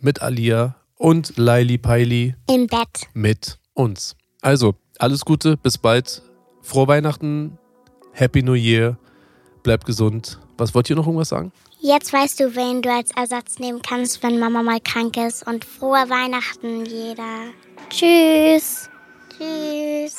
mit Alia und Laili Paili Im Bett. mit uns. Also, alles Gute, bis bald. Frohe Weihnachten, Happy New Year, bleibt gesund. Was wollt ihr noch irgendwas sagen? Jetzt weißt du, wen du als Ersatz nehmen kannst, wenn Mama mal krank ist. Und frohe Weihnachten, jeder. Tschüss. Tschüss.